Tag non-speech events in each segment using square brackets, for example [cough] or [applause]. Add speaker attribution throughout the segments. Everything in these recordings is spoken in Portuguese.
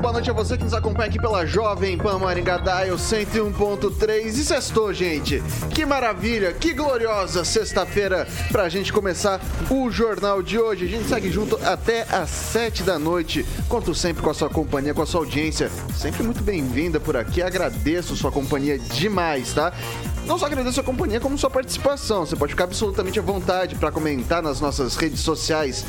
Speaker 1: Muito boa noite a você que nos acompanha aqui pela Jovem Pan Maringá Dial 101.3 e sextou, gente. Que maravilha, que gloriosa sexta-feira pra gente começar o jornal de hoje. A gente segue junto até às 7 da noite. Conto sempre com a sua companhia, com a sua audiência. Sempre muito bem-vinda por aqui. Agradeço sua companhia demais, tá? Não só agradeço a companhia, como sua participação. Você pode ficar absolutamente à vontade para comentar nas nossas redes sociais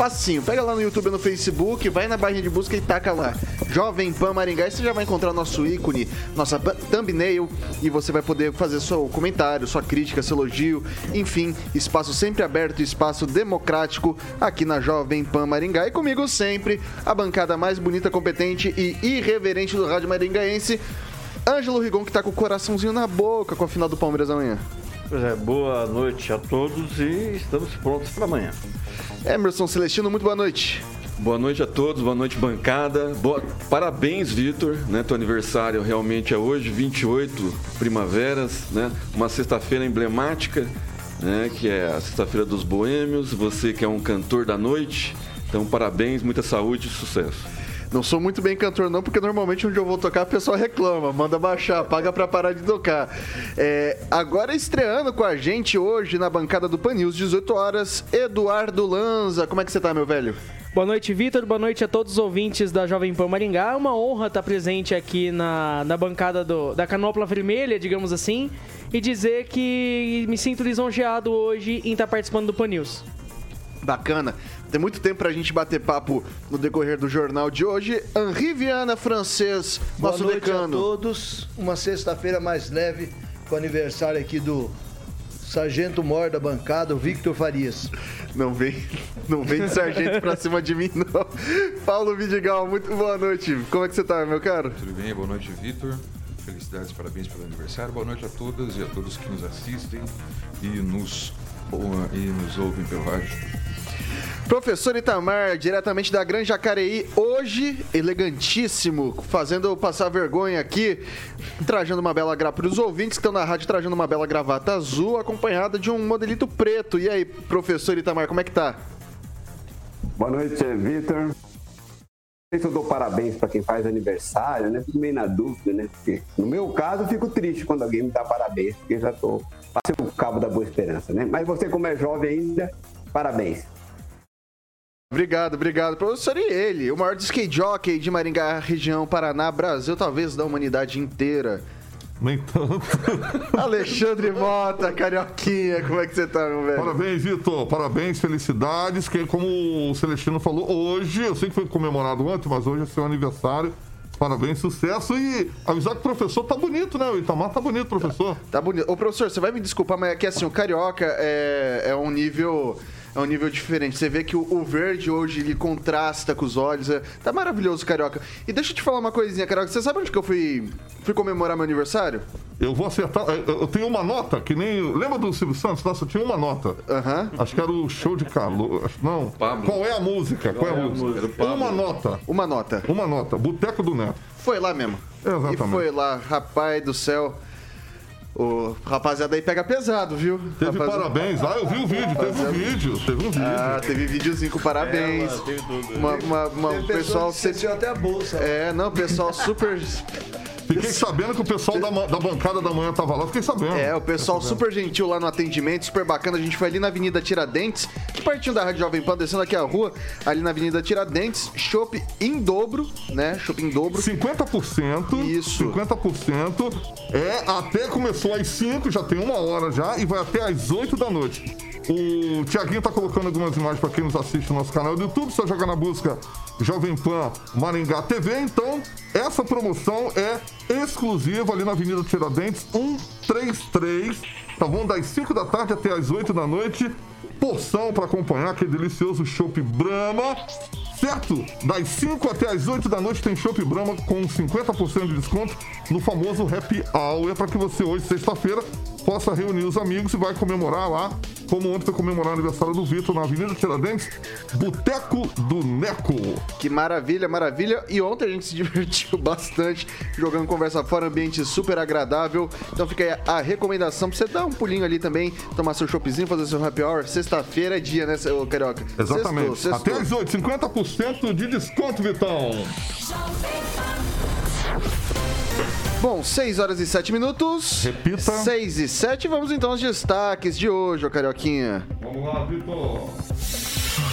Speaker 1: facinho. Pega lá no YouTube no Facebook, vai na barrinha de busca e taca lá. Jovem Pan Maringá e você já vai encontrar nosso ícone, nossa thumbnail e você vai poder fazer seu comentário, sua crítica, seu elogio, enfim, espaço sempre aberto, espaço democrático aqui na Jovem Pan Maringá e comigo sempre a bancada mais bonita, competente e irreverente do rádio maringaense. Ângelo Rigon que tá com o coraçãozinho na boca com a final do Palmeiras amanhã.
Speaker 2: Pois é, boa noite a todos e estamos prontos para amanhã.
Speaker 1: Emerson Celestino, muito boa noite.
Speaker 3: Boa noite a todos, boa noite bancada. Boa... Parabéns, Vitor, né? Teu aniversário realmente é hoje, 28 primaveras, né? Uma sexta-feira emblemática, né? Que é a sexta-feira dos boêmios. Você que é um cantor da noite, então parabéns, muita saúde e sucesso.
Speaker 1: Não sou muito bem cantor, não, porque normalmente onde eu vou tocar, a pessoa reclama, manda baixar, paga pra parar de tocar. É, agora estreando com a gente hoje na bancada do Pan News, 18 horas, Eduardo Lanza. Como é que você tá, meu velho?
Speaker 4: Boa noite, Vitor. Boa noite a todos os ouvintes da Jovem Pan Maringá. É uma honra estar presente aqui na, na bancada do, da Canopla Vermelha, digamos assim, e dizer que me sinto lisonjeado hoje em estar participando do Pan News.
Speaker 1: Bacana. Tem muito tempo pra gente bater papo no decorrer do jornal de hoje. Henri Viana, francês,
Speaker 5: Boa
Speaker 1: nosso
Speaker 5: noite
Speaker 1: decano.
Speaker 5: a todos. Uma sexta-feira mais leve com o aniversário aqui do Sargento Mor da bancada, o Victor Farias.
Speaker 1: Não vem, não vem de sargento pra cima de mim, não. Paulo Vidigal, muito boa noite. Como é que você tá, meu caro?
Speaker 6: Tudo bem? Boa noite, Vitor. Felicidades, parabéns pelo aniversário. Boa noite a todas e a todos que nos assistem e nos, e nos ouvem pelo rádio.
Speaker 1: Professor Itamar, diretamente da Grande Jacareí, hoje elegantíssimo, fazendo eu passar vergonha aqui, trajando uma bela gravata para os ouvintes que estão na rádio, trajando uma bela gravata azul, acompanhada de um modelito preto. E aí, professor Itamar, como é que tá?
Speaker 7: Boa noite, Vitor. Se eu dou parabéns para quem faz aniversário, né? Fico meio na dúvida, né? Porque no meu caso, eu fico triste quando alguém me dá parabéns, porque eu já tô passei o cabo da boa esperança, né? Mas você, como é jovem ainda, parabéns.
Speaker 1: Obrigado, obrigado. Professor, e ele, o maior skate jockey de Maringá, região Paraná, Brasil, talvez da humanidade inteira.
Speaker 8: Nem tanto. [laughs]
Speaker 1: Alexandre Mota, Carioquinha, como é que você tá, meu velho?
Speaker 8: Parabéns, Vitor. Parabéns, felicidades. Que, como o Celestino falou, hoje, eu sei que foi comemorado ontem, mas hoje é seu aniversário. Parabéns, sucesso. E avisar que o professor tá bonito, né? O Itamar tá bonito, professor.
Speaker 1: Tá bonito. Ô, professor, você vai me desculpar, mas é que assim, o Carioca é, é um nível é um nível diferente. Você vê que o, o, verde hoje ele contrasta com os olhos. É, tá maravilhoso, Carioca. E deixa eu te falar uma coisinha, Carioca. Você sabe onde que eu fui, fui comemorar meu aniversário?
Speaker 8: Eu vou acertar. Eu tenho uma nota, que nem. Lembra do Silvio Santos? Nossa, eu tinha uma nota.
Speaker 1: Aham.
Speaker 8: Acho que era o show de Carlos. Não.
Speaker 3: Pablo.
Speaker 8: Qual é a música? Qual, é a música? Uma nota.
Speaker 1: Uma nota.
Speaker 8: Uma nota. Boteco do Neto.
Speaker 1: Foi lá mesmo.
Speaker 8: Exatamente.
Speaker 1: E foi lá, rapaz do céu. O rapaziada aí pega pesado, viu?
Speaker 8: Teve
Speaker 1: rapaziada...
Speaker 8: parabéns. Ah, eu vi o vídeo, teve um vídeo, teve um vídeo.
Speaker 1: Ah, teve videozinho com parabéns.
Speaker 5: É, mano, teve tudo.
Speaker 1: Uma, uma, uma,
Speaker 5: Teve
Speaker 1: o pessoal
Speaker 5: esqueceu até a bolsa.
Speaker 1: É, não, o pessoal super.
Speaker 8: Fiquei sabendo que o pessoal da, da bancada da manhã tava lá, fiquei sabendo.
Speaker 1: É, o pessoal super gentil lá no atendimento, super bacana. A gente foi ali na Avenida Tiradentes, pertinho da Rádio Jovem Pan, descendo aqui a rua, ali na Avenida Tiradentes, chopp em dobro, né? Chopp em dobro.
Speaker 8: 50%.
Speaker 1: Isso.
Speaker 8: 50%. É, até começou às 5, já tem uma hora já, e vai até às 8 da noite. O Tiaguinho tá colocando algumas imagens para quem nos assiste no nosso canal do YouTube, só joga na busca Jovem Pan Maringá TV. Então, essa promoção é exclusiva ali na Avenida Tiradentes 133, tá bom? Das 5 da tarde até as 8 da noite. porção para acompanhar aquele delicioso chopp Brahma. Certo? Das 5 até as 8 da noite tem Chopp Brahma com 50% de desconto no famoso Happy Hour para que você hoje, sexta-feira, possa reunir os amigos e vai comemorar lá, como ontem foi comemorar o aniversário do Vitor na Avenida Tiradentes, Boteco do Neco.
Speaker 1: Que maravilha, maravilha. E ontem a gente se [laughs] divertiu bastante jogando conversa fora, ambiente super agradável. Então fica aí a recomendação pra você dar um pulinho ali também, tomar seu choppzinho, fazer seu happy hour. Sexta-feira é dia, né, seu Carioca?
Speaker 8: Exatamente.
Speaker 1: Sextou, sextou.
Speaker 8: Até as 8, 50% de desconto, Vitão.
Speaker 1: Bom, 6 horas e 7 minutos.
Speaker 8: Repita.
Speaker 1: 6 e 7. Vamos então aos destaques de hoje, ô Carioquinha.
Speaker 8: Vamos lá, Vitor.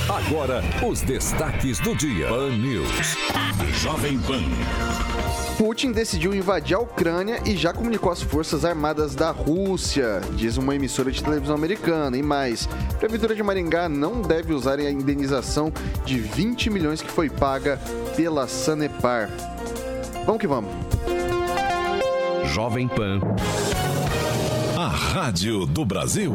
Speaker 9: Agora, os destaques do dia. Pan News.
Speaker 10: Jovem Pan.
Speaker 1: Putin decidiu invadir a Ucrânia e já comunicou às forças armadas da Rússia, diz uma emissora de televisão americana. E mais, a Prefeitura de Maringá não deve usar a indenização de 20 milhões que foi paga pela Sanepar. Vamos que vamos.
Speaker 10: Jovem Pan. A Rádio do Brasil.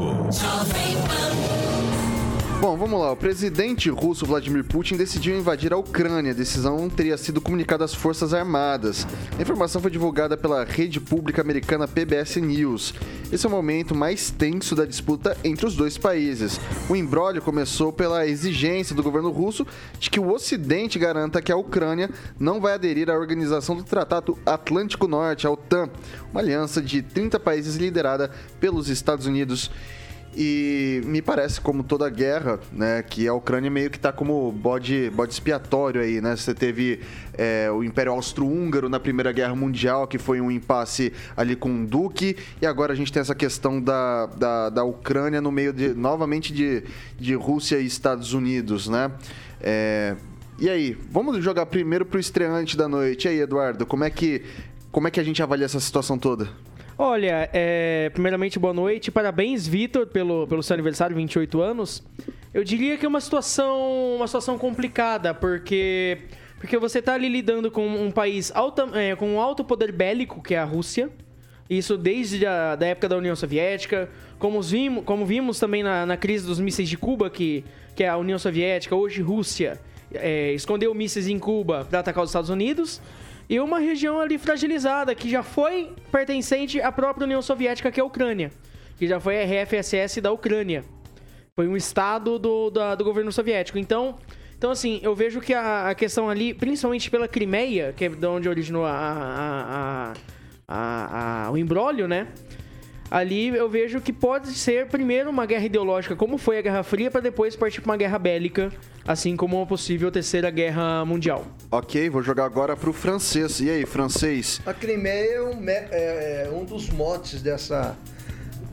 Speaker 1: Bom, vamos lá. O presidente russo Vladimir Putin decidiu invadir a Ucrânia. A decisão teria sido comunicada às Forças Armadas. A informação foi divulgada pela rede pública americana PBS News. Esse é o momento mais tenso da disputa entre os dois países. O embrólio começou pela exigência do governo russo de que o Ocidente garanta que a Ucrânia não vai aderir à organização do Tratado Atlântico Norte, a OTAN, uma aliança de 30 países liderada pelos Estados Unidos me parece, como toda guerra, né, que a Ucrânia meio que está como bode, bode expiatório aí, né? Você teve é, o Império Austro-Húngaro na Primeira Guerra Mundial, que foi um impasse ali com o Duque, e agora a gente tem essa questão da, da, da Ucrânia no meio de, novamente, de, de Rússia e Estados Unidos, né? É, e aí, vamos jogar primeiro pro estreante da noite. E aí, Eduardo, como é que, como é que a gente avalia essa situação toda?
Speaker 4: Olha, é, primeiramente, boa noite. Parabéns, Vitor, pelo, pelo seu aniversário, 28 anos. Eu diria que é uma situação, uma situação complicada, porque, porque você está ali lidando com um país alta, é, com um alto poder bélico, que é a Rússia. Isso desde a da época da União Soviética. Como vimos, como vimos também na, na crise dos mísseis de Cuba, que, que é a União Soviética, hoje Rússia, é, escondeu mísseis em Cuba para atacar os Estados Unidos e uma região ali fragilizada, que já foi pertencente à própria União Soviética, que é a Ucrânia, que já foi a RFSS da Ucrânia. Foi um estado do, da- do governo soviético. Então, então, assim, eu vejo que a, a questão ali, principalmente pela Crimeia, que é de onde originou a- a- a- o embrólio, né? Ali eu vejo que pode ser primeiro uma guerra ideológica, como foi a Guerra Fria, para depois partir para uma guerra bélica, assim como uma possível terceira guerra mundial.
Speaker 1: Ok, vou jogar agora pro francês. E aí, francês?
Speaker 5: A Crimeia é um, é- é um dos motes dessa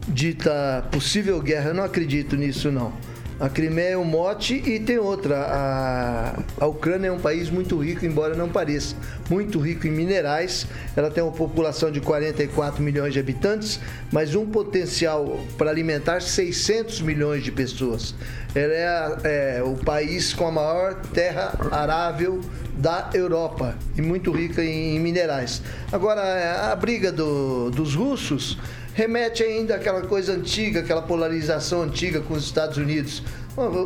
Speaker 5: dita possível guerra. Eu não acredito nisso, não. A Crimeia é um mote e tem outra. A, a Ucrânia é um país muito rico, embora não pareça. Muito rico em minerais. Ela tem uma população de 44 milhões de habitantes, mas um potencial para alimentar 600 milhões de pessoas. Ela é, a- é o país com a maior terra arável da Europa e muito rica em, em minerais. Agora, a briga do- dos russos remete ainda àquela coisa antiga, aquela polarização antiga com os Estados Unidos.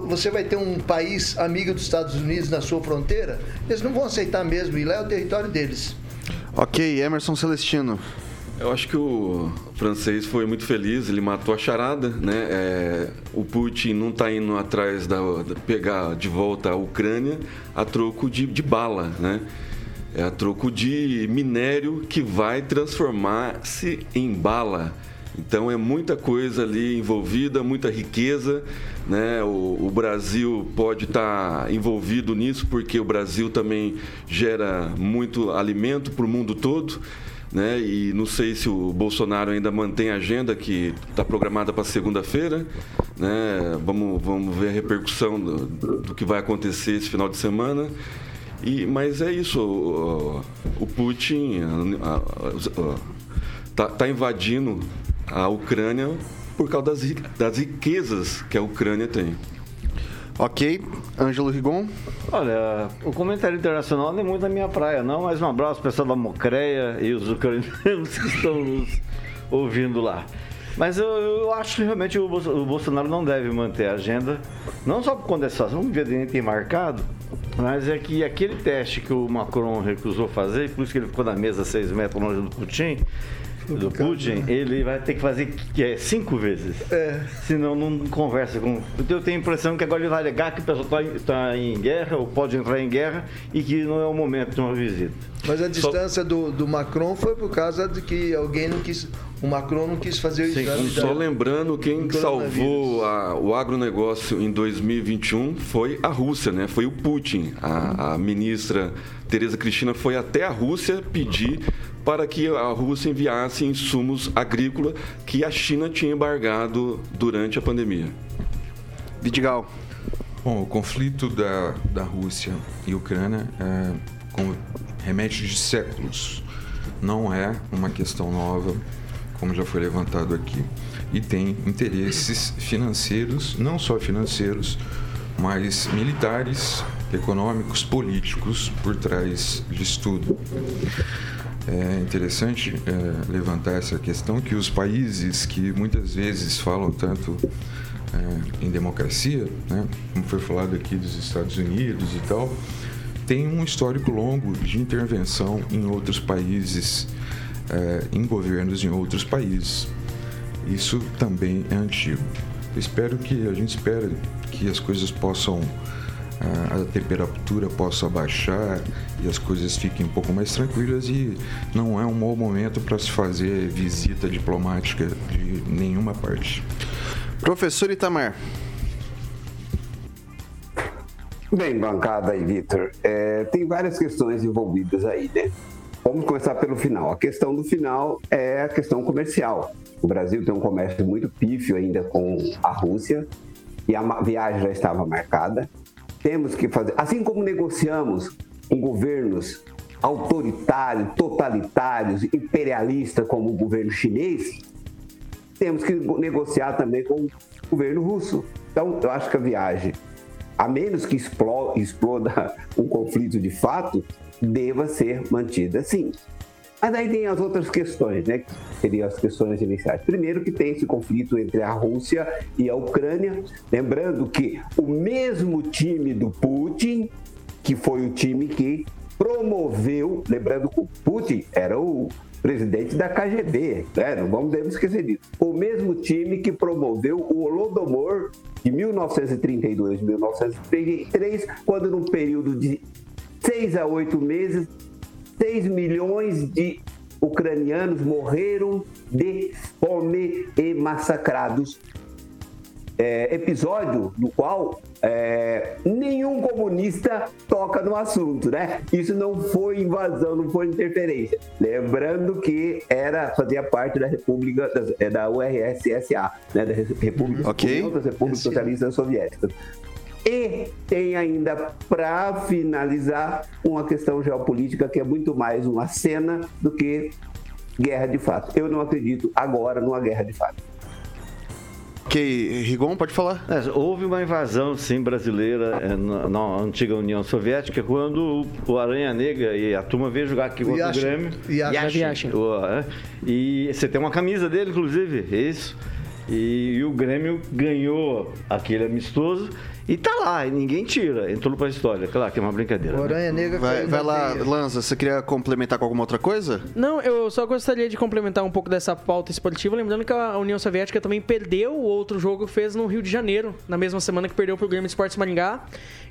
Speaker 5: Você vai ter um país amigo dos Estados Unidos na sua fronteira, eles não vão aceitar mesmo, e lá é o território deles.
Speaker 1: Ok, Emerson Celestino.
Speaker 3: Eu acho que o francês foi muito feliz, ele matou a charada, né? É, o Putin não está indo atrás da, da- pegar de volta a Ucrânia a troco de, de bala, né? É a troco de minério que vai transformar-se em bala. Então é muita coisa ali envolvida, muita riqueza, né? O, o Brasil pode estar envolvido nisso porque o Brasil também gera muito alimento para o mundo todo né? E não sei se o Bolsonaro ainda mantém a agenda que está programada para segunda-feira, né? Vamos, vamos ver a repercussão do, do que vai acontecer esse final de semana. E, mas é isso, o, o Putin está tá invadindo a Ucrânia por causa das, das riquezas que a Ucrânia tem.
Speaker 1: Ok, Ângelo Rigon.
Speaker 2: Olha, o comentário internacional não é muito a minha praia, não, mas um abraço pessoal da Mocreia e os ucranianos [laughs] que estão nos ouvindo lá. Mas eu, eu acho que realmente o, Bolso- o Bolsonaro não deve manter a agenda, não só por conta dessa situação, não devia nem ter marcado, mas é que aquele teste que o Macron recusou fazer, por isso que ele ficou na mesa seis metros longe do Putin, do Putin, ele vai ter que fazer é, cinco vezes.
Speaker 5: É.
Speaker 2: Senão não conversa com. Eu tenho a impressão que agora ele vai alegar que o pessoal está em guerra, ou pode entrar em guerra, e que não é o momento de uma visita.
Speaker 5: Mas a distância do, do Macron foi por causa de que alguém não quis. O Macron não quis fazer o exame.
Speaker 3: Só
Speaker 5: da-
Speaker 3: lembrando, quem salvou a- o agronegócio em 2021 foi a Rússia, né? Foi o Putin. A, a ministra Tereza Cristina foi até a Rússia pedir para que a Rússia enviasse insumos agrícolas que a China tinha embargado durante a pandemia.
Speaker 1: Vidigal.
Speaker 6: Bom, o conflito da, da Rússia e Ucrânia é, com remete de séculos. Não é uma questão nova, como já foi levantado aqui. E tem interesses financeiros, não só financeiros, mas militares, econômicos, políticos por trás disso tudo. É interessante é, levantar essa questão que os países que muitas vezes falam tanto é, em democracia, né, como foi falado aqui dos Estados Unidos e tal, tem um histórico longo de intervenção em outros países, é, em governos em outros países. Isso também é antigo. Eu espero que a gente espera que as coisas possam a, a temperatura possa baixar e as coisas fiquem um pouco mais tranquilas e não é um mau momento para se fazer visita diplomática de nenhuma parte.
Speaker 1: Professor Itamar.
Speaker 7: Bem, bancada e Vitor, é, tem várias questões envolvidas aí, né? Vamos começar pelo final. A questão do final é a questão comercial. O Brasil tem um comércio muito pífio ainda com a Rússia e a viagem já estava marcada. Temos que fazer, assim como negociamos com governos autoritários, totalitários, imperialistas como o governo chinês, temos que negociar também com o governo russo. Então, eu acho que a viagem, a menos que explo- exploda [laughs] um conflito de fato, deva ser mantida sim. Mas aí tem as outras questões, né? Que seriam as questões iniciais. Primeiro que tem esse conflito entre a Rússia e a Ucrânia. Lembrando que o mesmo time do Putin, que foi o time que promoveu, lembrando que o Putin era o presidente da KGB, né? Não vamos devemos esquecer disso. O mesmo time que promoveu o Holodomor de 1932 a 1933, quando num período de seis a oito meses 6 milhões de ucranianos morreram de fome e massacrados. É, episódio no qual é, nenhum comunista toca no assunto, né? Isso não foi invasão, não foi interferência. Lembrando que era fazia parte da República das- é, da URSSA, né? Da República
Speaker 1: Ok.
Speaker 7: União das Repúblicas Socialistas Soviéticas. E tem ainda, para finalizar, uma questão geopolítica que é muito mais uma cena do que guerra de fato. Eu não acredito agora numa guerra de fato.
Speaker 1: Ok, Rigon, pode falar.
Speaker 2: É, houve uma invasão, sim, brasileira é, na, na antiga União Soviética, quando o Aranha Negra e a turma veio jogar aqui contra o
Speaker 5: Yashin.
Speaker 2: Grêmio.
Speaker 5: Yashin.
Speaker 4: Yashin.
Speaker 2: O, é, e você tem uma camisa dele, inclusive, é isso. E, o Grêmio ganhou aquele amistoso e tá lá, e ninguém tira. Entrou pra história. Claro que é uma brincadeira.
Speaker 5: O
Speaker 2: né?
Speaker 5: Negra
Speaker 1: Vai, vai lá. Lanza, você queria complementar com alguma outra coisa?
Speaker 4: Não, eu só gostaria de complementar um pouco dessa pauta esportiva, lembrando que a União Soviética também perdeu o outro jogo que fez no Rio de Janeiro, na mesma semana que perdeu pro Grêmio Esportes Maringá,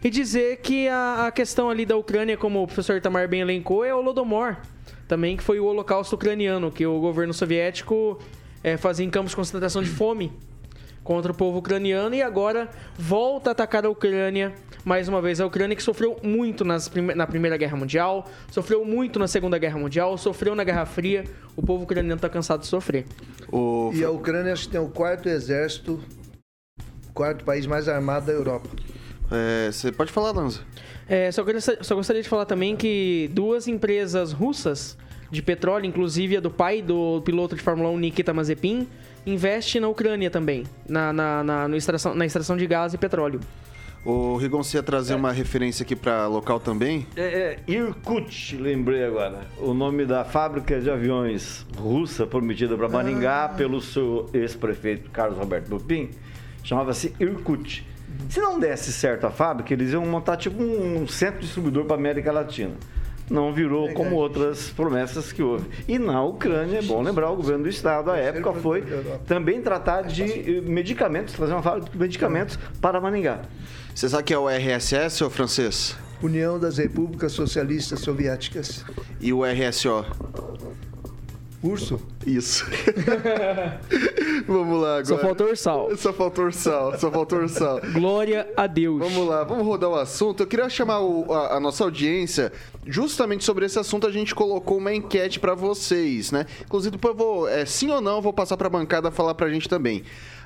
Speaker 4: e dizer que a, a questão ali da Ucrânia, como o professor Itamar bem elencou, é o Holodomor, também que foi o holocausto ucraniano, que o governo soviético eh, fazia em campos de concentração de fome contra o povo ucraniano e agora volta a atacar a Ucrânia mais uma vez. A Ucrânia que sofreu muito nas prime- na Primeira Guerra Mundial, sofreu muito na Segunda Guerra Mundial, sofreu na Guerra Fria. O povo ucraniano está cansado de sofrer.
Speaker 1: O...
Speaker 5: E a Ucrânia acho que tem o quarto exército, quarto país mais armado da Europa.
Speaker 1: É, você pode falar, Lanza.
Speaker 4: É, só, só gostaria de falar também que duas empresas russas de petróleo, inclusive a do pai do piloto de Fórmula 1 Nikita Mazepin, investe na Ucrânia também, na, na, na, no extração, na extração de gás e petróleo.
Speaker 1: O Rigon, você ia trazer uma referência aqui para local também?
Speaker 2: É, é Irkut, lembrei agora. O nome da fábrica de aviões russa prometida para Maringá pelo seu ex-prefeito Carlos Roberto Bupin chamava-se Irkut. Se não desse certo a fábrica, eles iam montar tipo um centro distribuidor para América Latina. Não virou como outras promessas que houve. E na Ucrânia, é bom lembrar, o governo do estado, à época, foi também tratar de eh, medicamentos, fazer uma fábrica de medicamentos para Maringá.
Speaker 1: Você sabe que é o RSS, ô francês?
Speaker 5: União das Repúblicas Socialistas Soviéticas.
Speaker 1: E o RSO?
Speaker 5: Urso?
Speaker 1: Isso. [laughs] Vamos lá agora.
Speaker 4: Só faltou ursal.
Speaker 1: Só faltou ursal, só faltou ursal. [laughs]
Speaker 4: Glória a Deus.
Speaker 1: Vamos lá, vamos rodar o assunto. Eu queria chamar o- a, a nossa audiência, justamente sobre esse assunto, a gente colocou uma enquete pra vocês, né? Inclusive, depois eu vou, é, sim ou não, eu vou passar pra bancada falar pra gente também.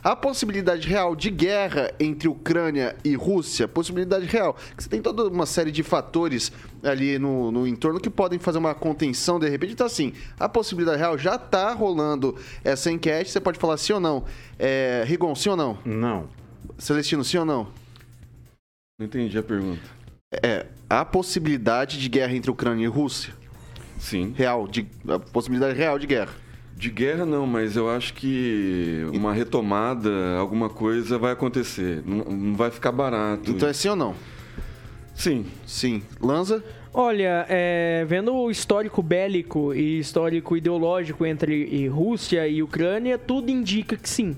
Speaker 1: A possibilidade real de guerra entre Ucrânia e Rússia, possibilidade real. que Você tem toda uma série de fatores ali no, no entorno que podem fazer uma contenção de repente. Então, assim, a possibilidade real já tá rolando essa enquete. Você pode falar sim ou não. É, Rigon, sim ou não?
Speaker 2: Não.
Speaker 1: Celestino, sim ou não?
Speaker 3: Não entendi a pergunta.
Speaker 1: É, há possibilidade de guerra entre Ucrânia e Rússia?
Speaker 3: Sim.
Speaker 1: Real, de, a possibilidade real de guerra.
Speaker 3: De guerra não, mas eu acho que uma retomada, alguma coisa vai acontecer. Não, não vai ficar barato.
Speaker 1: Então é sim ou não?
Speaker 3: Sim.
Speaker 1: Sim. Lanza?
Speaker 4: Olha, é, vendo o histórico bélico e histórico ideológico entre Rússia e Ucrânia, tudo indica que sim.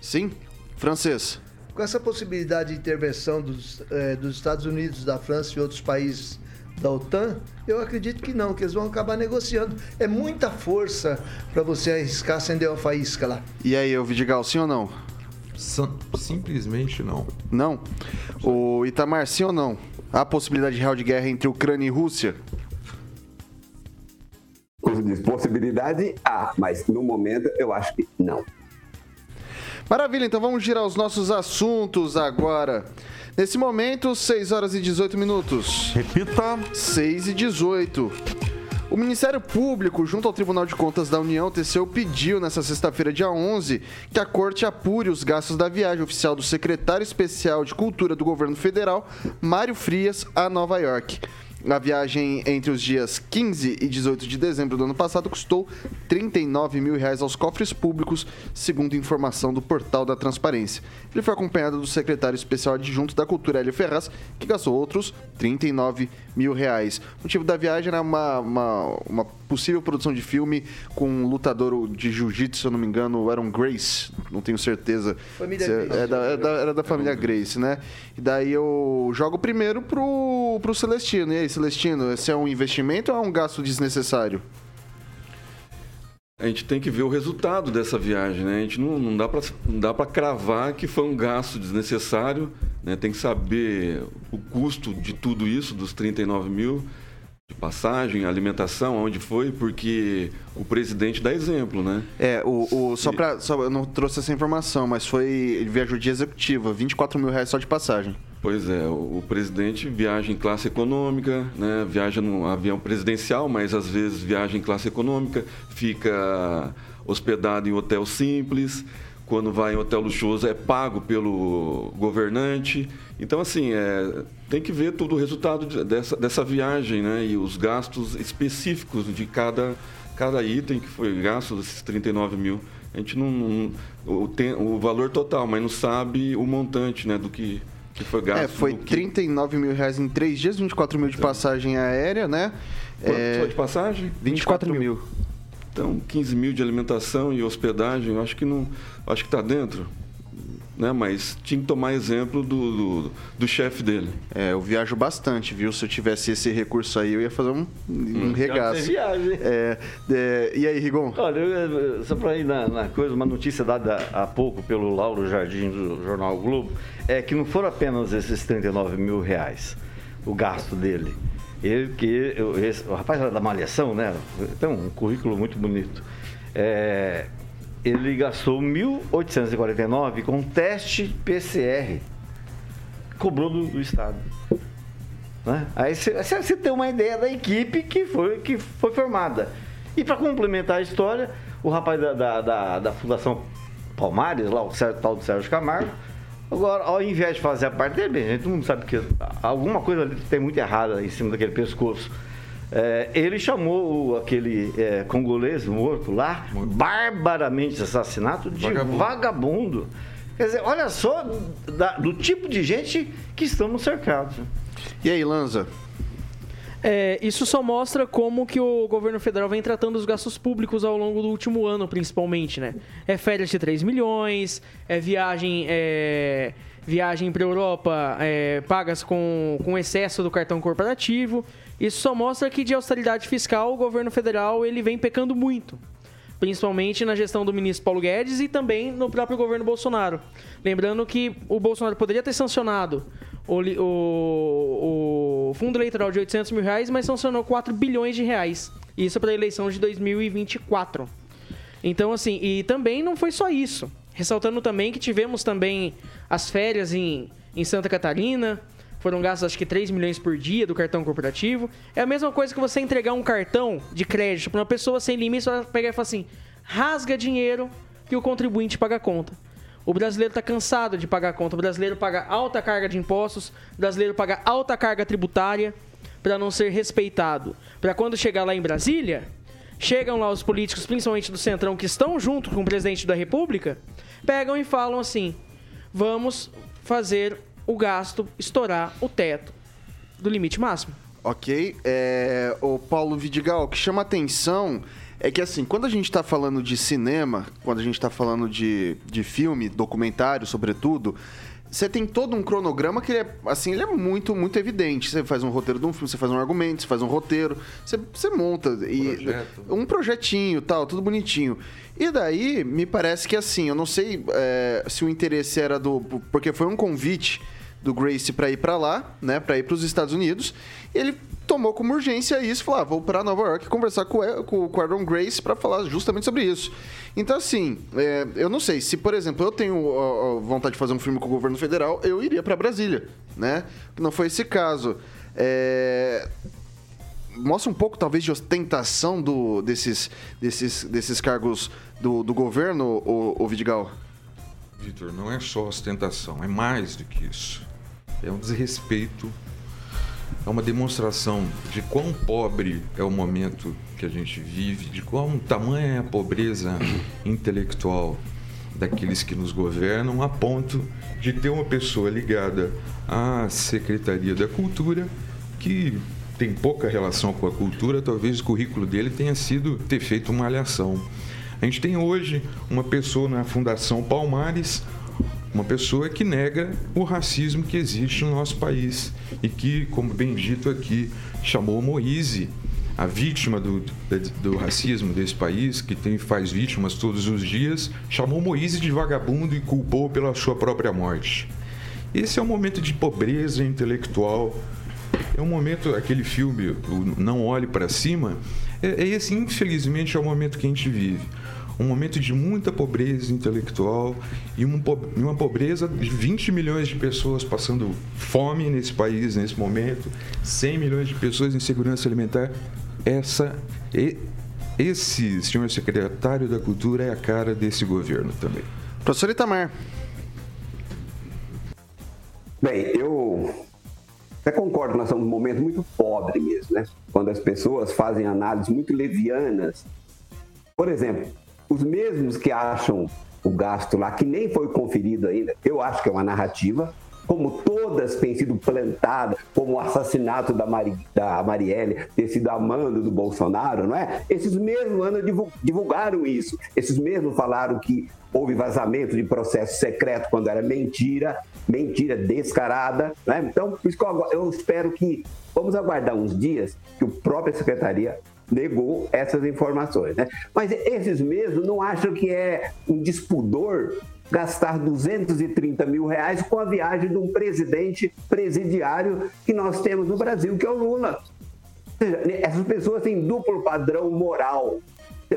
Speaker 1: Sim? Francês?
Speaker 5: Com essa possibilidade de intervenção dos, eh, dos Estados Unidos, da França e outros países da OTAN, eu acredito que não, que eles vão acabar negociando. É muita força para você arriscar acender uma faísca lá.
Speaker 1: E aí, o Vidigal, sim ou não?
Speaker 6: Sim- simplesmente não.
Speaker 1: Não? O Itamar, sim ou não? Há possibilidade real de guerra entre Ucrânia e Rússia?
Speaker 7: Possibilidade há, mas no momento eu acho que não.
Speaker 1: Maravilha, então vamos girar os nossos assuntos agora. Nesse momento, 6 horas e 18 minutos.
Speaker 8: Repita.
Speaker 1: 6 e 18. O Ministério Público, junto ao Tribunal de Contas da União, TCU, pediu nesta sexta-feira, dia 11, que a Corte apure os gastos da viagem oficial do secretário especial de Cultura do governo federal, Mário Frias, a Nova York. A viagem entre os dias 15 e 18 de dezembro do ano passado custou 39 mil reais aos cofres públicos, segundo informação do portal da Transparência. Ele foi acompanhado do secretário especial adjunto da Cultura, Hélio Ferraz, que gastou outros 39 mil reais. O motivo da viagem era uma, uma, uma possível produção de filme com um lutador de jiu-jitsu, se eu não me engano, Aaron Grace, não tenho certeza.
Speaker 5: Família
Speaker 1: Se é-
Speaker 5: Grace.
Speaker 1: é da- é da- era da família Grace, né? E daí eu jogo primeiro pro, pro Celestino. E aí, Celestino, esse é um investimento ou é um gasto desnecessário?
Speaker 3: A gente tem que ver o resultado dessa viagem, né? A gente não, não dá para para cravar que foi um gasto desnecessário, né? Tem que saber o custo de tudo isso, dos 39 mil de passagem, alimentação, onde foi, porque o presidente dá exemplo, né?
Speaker 1: É, o, o, só pra. Só, eu não trouxe essa informação, mas foi. Ele viajou de executiva, 24 mil reais só de passagem.
Speaker 3: Pois é, o, presidente viaja em classe econômica, né? viaja num avião presidencial, mas às vezes viaja em classe econômica, fica hospedado em hotel simples, quando vai em hotel luxuoso é pago pelo governante. Então, assim, é, tem que ver todo o resultado de- dessa, dessa viagem né? e os gastos específicos de cada, cada item que foi gasto, esses 39 mil. A gente não. não o, tem, o valor total, mas não sabe o montante né, do que, que foi gasto.
Speaker 1: É, foi
Speaker 3: no que-
Speaker 1: 39 mil reais em três dias, 24 mil de passagem aérea, né?
Speaker 3: Quanto
Speaker 1: É,
Speaker 3: foi de passagem?
Speaker 1: 24 mil.
Speaker 3: Então, 15 mil de alimentação e hospedagem, acho que não. Acho que está dentro. Né? Mas tinha que tomar exemplo do, do, do chefe dele.
Speaker 1: É, eu viajo bastante, viu? Se eu tivesse esse recurso aí, eu ia fazer um, um regaço.
Speaker 2: Você viaja?
Speaker 1: É, é, e aí, Rigon?
Speaker 2: Olha, eu- só para ir na, na coisa, uma notícia dada há pouco pelo Lauro Jardim do Jornal o Globo, é que não foram apenas esses 39 mil reais o gasto dele. Ele que eu- esse- o rapaz era da Malhação, né? Tem um currículo muito bonito. É, ele gastou 1.849 com teste PCR. Cobrou do, do Estado. Né? Aí você- tem uma ideia da equipe que foi, que foi formada. E para complementar a história, o rapaz da, da, da- da Fundação Palmares, lá, o tal do Sérgio Camargo, Agora, ao invés de fazer a parte dele, bem, todo mundo sabe que alguma coisa ali tem muito errada em cima daquele pescoço. É, ele chamou aquele é, congolês morto lá, barbaramente assassinato, de
Speaker 6: Vagabundo.
Speaker 2: vagabundo. Quer dizer, olha só da- do tipo de gente que estamos cercados.
Speaker 1: E aí, Lanza?
Speaker 4: É, isso só mostra como que o governo federal vem tratando os gastos públicos ao longo do último ano, principalmente, né? É férias de 3 milhões, é viagem, é, viagem para Europa é, pagas com, com excesso do cartão corporativo. Isso só mostra que de austeridade fiscal o governo federal ele vem pecando muito. Principalmente na gestão do ministro Paulo Guedes e também no próprio governo Bolsonaro. Lembrando que o Bolsonaro poderia ter sancionado o, o- o fundo eleitoral de 800 mil reais, mas sancionou 4 bilhões de reais. Isso para a eleição de 2024. Então, assim, e também não foi só isso. Ressaltando também que tivemos também as férias em, em Santa Catarina. Foram gastos acho que 3 milhões por dia do cartão corporativo. É a mesma coisa que você entregar um cartão de crédito para uma pessoa sem limites, ela pegar e falar assim: rasga dinheiro que o contribuinte paga a conta. O brasileiro está cansado de pagar a conta. O brasileiro paga alta carga de impostos, o brasileiro paga alta carga tributária para não ser respeitado. Para quando chegar lá em Brasília, chegam lá os políticos, principalmente do Centrão, que estão junto com o presidente da República, pegam e falam assim: vamos fazer o gasto estourar o teto do limite máximo.
Speaker 1: Ok. É, o Paulo Vidigal, o que chama atenção é que, assim, quando a gente tá falando de cinema, quando a gente tá falando de, de filme, documentário, sobretudo, você tem todo um cronograma que ele é, assim, ele é muito, muito evidente. Você faz um roteiro de um filme, você faz um argumento, você faz um roteiro, você, você monta. E,
Speaker 6: Projeto.
Speaker 1: um projetinho tal, tudo bonitinho. E daí, me parece que assim, eu não sei é, se o interesse era do. Porque foi um convite do Grace para ir para lá, né, para ir para os Estados Unidos. Ele tomou como urgência isso, falou: ah, vou para Nova York conversar com, o- Quadron Grace para falar justamente sobre isso. Então, assim, é, eu não sei se, por exemplo, eu tenho ó, ó, vontade de fazer um filme com o governo federal, eu iria para Brasília, né? Não foi esse caso. É, mostra um pouco, talvez, de ostentação do, desses, desses, desses cargos do, do governo, o, o Vidigal?
Speaker 6: Vitor, não é só ostentação, é mais do que isso. É um desrespeito, é uma demonstração de quão pobre é o momento que a gente vive, de quão tamanha é a pobreza intelectual daqueles que nos governam, a ponto de ter uma pessoa ligada à Secretaria da Cultura que tem pouca relação com a cultura, talvez o currículo dele tenha sido ter feito uma alhação. A gente tem hoje uma pessoa na Fundação Palmares, uma pessoa que nega o racismo que existe no nosso país e que, como bem dito aqui, chamou Moise, a vítima do, do racismo desse país, que tem, faz vítimas todos os dias, chamou Moise de vagabundo e culpou pela sua própria morte. Esse é um momento de pobreza intelectual. É um momento, aquele filme, Não Olhe para Cima, é, é esse, infelizmente, é o momento que a gente vive. Um momento de muita pobreza intelectual e uma, po- uma pobreza de 20 milhões de pessoas passando fome nesse país nesse momento, 100 milhões de pessoas em segurança alimentar. Essa, e- esse senhor secretário da Cultura é a cara desse governo também.
Speaker 1: Professor Itamar.
Speaker 7: Bem, eu até concordo que nós estamos num momento muito pobre mesmo, né? Quando as pessoas fazem análises muito levianas. Por exemplo, os mesmos que acham o gasto lá, que nem foi conferido ainda, eu acho que é uma narrativa, como todas têm sido plantadas, como o assassinato da, Mari, da Marielle ter sido a mando do Bolsonaro, não é? Esses mesmos divu- divulgaram isso. Esses mesmos falaram que houve vazamento de processo secreto quando era mentira, mentira descarada, né? Então, por isso que eu, eu espero que vamos aguardar uns dias que a própria secretaria negou essas informações, né? Mas esses mesmos não acham que é um despudor gastar 230 mil reais com a viagem de um presidente presidiário que nós temos no Brasil, que é o Lula. Seja, Essas pessoas têm duplo padrão moral.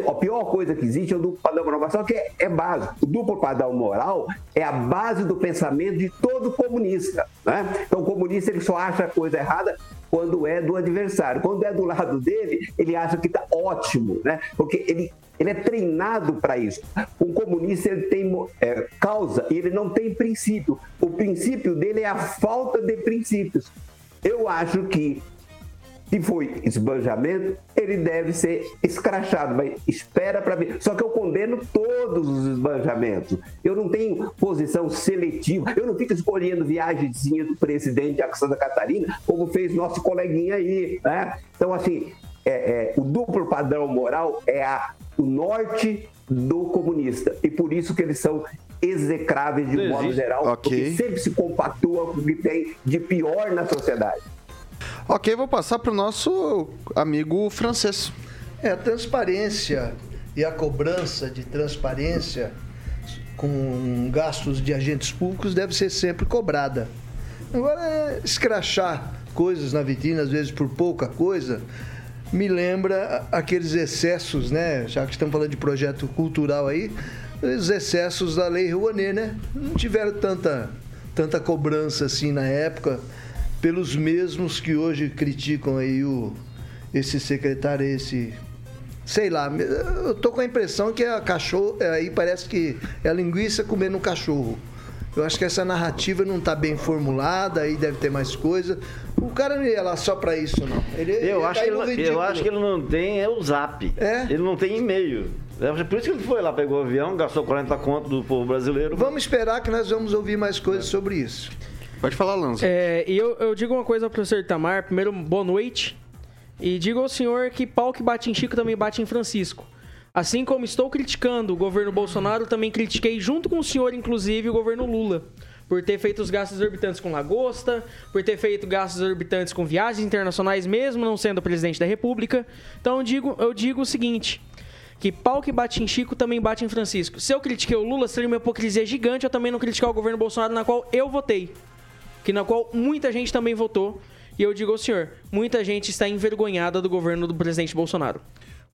Speaker 7: a pior coisa que existe é o duplo padrão moral, só que é, é básico. O duplo padrão moral é a base do pensamento de todo comunista. Né? Então, o comunista ele só acha a coisa errada quando é do adversário. Quando é do lado dele, ele acha que está ótimo, né? porque ele, ele é treinado para isso. Um comunista ele tem é, causa e ele não tem princípio. O princípio dele é a falta de princípios. Eu acho que se foi esbanjamento, ele deve ser escrachado, mas espera para ver. Só que eu condeno todos os esbanjamentos. Eu não tenho posição seletiva, eu não fico escolhendo viagemzinha do presidente a Santa Catarina, como fez nosso coleguinha aí. Né? Então, assim, é, é, o duplo padrão moral é a, o norte do comunista. E por isso que eles são execráveis de modo geral, okay. porque sempre se compactua com o que tem de pior na sociedade.
Speaker 1: Ok, vou passar para o nosso amigo francês.
Speaker 5: É, a transparência e a cobrança de transparência com gastos de agentes públicos deve ser sempre cobrada. Agora, escrachar coisas na vitrine, às vezes por pouca coisa, me lembra aqueles excessos, né? Já que estamos falando de projeto cultural aí, os excessos da Lei Rouanet, né? Não tiveram tanta, tanta cobrança assim na época pelos mesmos que hoje criticam aí o, esse secretário, esse. Sei lá, eu tô com a impressão que a cachorro. Aí parece que é a linguiça comendo um cachorro. Eu acho que essa narrativa não está bem formulada, aí deve ter mais coisa. O cara não ia lá só para isso, não.
Speaker 2: Ele, eu, ele acho tá que ele, eu acho que ele não tem é o zap. É? Ele não tem e-mail. É por isso que ele foi lá, pegou o avião, gastou 40 contos do povo brasileiro.
Speaker 5: Vamos esperar que nós vamos ouvir mais coisas é. sobre isso.
Speaker 1: Pode falar, Lanza.
Speaker 4: É, e eu, eu digo uma coisa ao professor Itamar. Primeiro, boa noite. E digo ao senhor que pau que bate em Chico também bate em Francisco. Assim como estou criticando o governo Bolsonaro, também critiquei junto com o senhor, inclusive, o governo Lula. Por ter feito os gastos exorbitantes com lagosta, por ter feito gastos exorbitantes com viagens internacionais, mesmo não sendo presidente da República. Então eu digo, eu digo o seguinte: que pau que bate em Chico também bate em Francisco. Se eu critiquei o Lula, seria uma hipocrisia gigante eu também não criticar o governo Bolsonaro, na qual eu votei que na qual muita gente também votou. E eu digo ao senhor, muita gente está envergonhada do governo do presidente Bolsonaro.